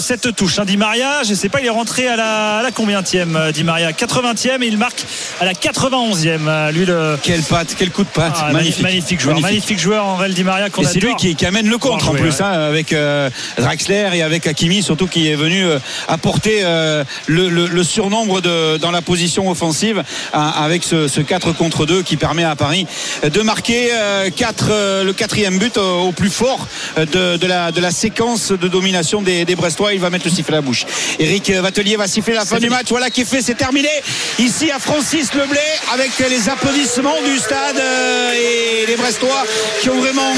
cette touche. hein. Di Maria, je ne sais pas, il est rentré à la, à la Di Maria? 80e et il marque à la 91e. euh, Lui, le. Quelle patte, quel coup de patte. Ah, magnifique. magnifique joueur, magnifique, joueur en Di Maria c'est lui qui, qui amène le contre en plus, hein, avec euh, Draxler et avec Hakimi, surtout qui est venu euh, apporter euh, le, le- le surnombre de, dans la position offensive hein, avec ce, ce 4 contre 2 qui permet à Paris de marquer euh, quatre, euh, le quatrième but au, au plus fort de, de la, de la séquence de domination des, des Brestois. Il va mettre le sifflet à la bouche. Eric Vatelier va siffler la fin du match. Voilà qui est fait, c'est terminé. Ici à Francis Leblé avec les applaudissements du stade et les Brestois qui ont vraiment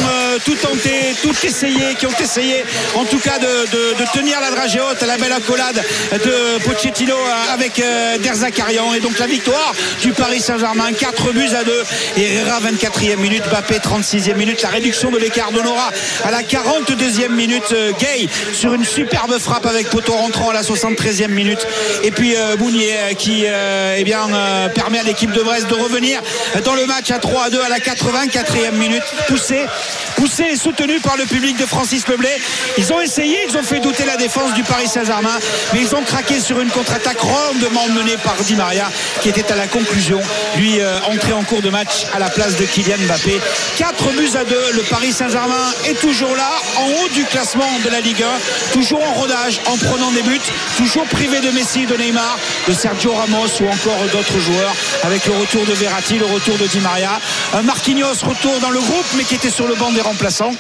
tout tenté, tout essayé, qui ont essayé en tout cas de, tenir la dragée haute, la belle accolade de Pochettino avec euh, Derzakarian. Et donc la victoire du Paris Saint-Germain, 4 buts à 2. Herrera, 24e minute, Bappé, 36e minute. La réduction de l'écart d'Honora à la 42e minute. Euh, Gay sur une superbe frappe avec poteau rentrant à la 73e minute. Et puis euh, Mounier euh, qui euh, eh bien, euh, permet à l'équipe de Brest de revenir dans le match à 3 à 2 à la 84e minute. Poussé, poussé et soutenu par le public de Francis Leblay. Ils ont essayé, ils ont fait douter la défense du Paris Saint-Germain, mais ils ont craqué sur une contre-attaque rondement menée par Di Maria qui était à la conclusion, lui euh, entré en cours de match à la place de Kylian Mbappé. 4 buts à 2, le Paris Saint-Germain est toujours là, en haut du classement de la Ligue 1, toujours en rodage, en prenant des buts, toujours privé de Messi, de Neymar, de Sergio Ramos ou encore d'autres joueurs, avec le retour de Verratti, le retour de Di Maria. Un Marquinhos retour dans le groupe, mais qui était sur le banc des remplaçants.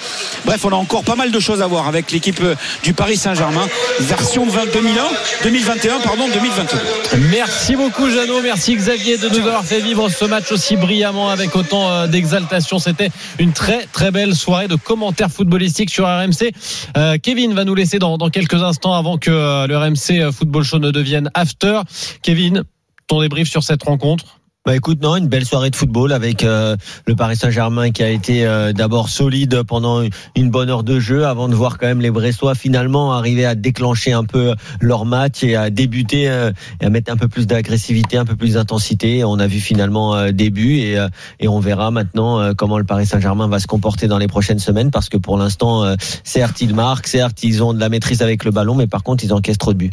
Bref, on a encore pas mal de choses à voir avec l'équipe euh, du Paris Saint-Germain, version 20 2001, 2021, pardon, 2022. Merci beaucoup Jeannot, merci Xavier de nous avoir fait vivre ce match aussi brillamment avec autant euh, d'exaltation. C'était une très très belle soirée de commentaires footballistiques sur RMC. Euh, Kevin va nous laisser dans, dans quelques instants avant que euh, le RMC Football Show ne devienne after. Kevin, ton débrief sur cette rencontre? Bah écoute, non, une belle soirée de football avec euh, le Paris Saint-Germain qui a été euh, d'abord solide pendant une bonne heure de jeu avant de voir quand même les Brestois finalement arriver à déclencher un peu leur match et à débuter euh, et à mettre un peu plus d'agressivité, un peu plus d'intensité. On a vu finalement euh, début et, euh, et on verra maintenant euh, comment le Paris Saint-Germain va se comporter dans les prochaines semaines parce que pour l'instant, certes ils marquent, certes ils ont de la maîtrise avec le ballon, mais par contre ils encaissent trop de buts.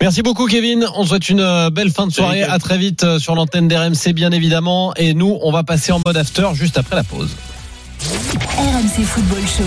Merci beaucoup Kevin. On souhaite une euh, belle fin de soirée. À très vite euh, sur l'antenne d'RMC bien évidemment. Et nous, on va passer en mode after juste après la pause. RMC Football Show.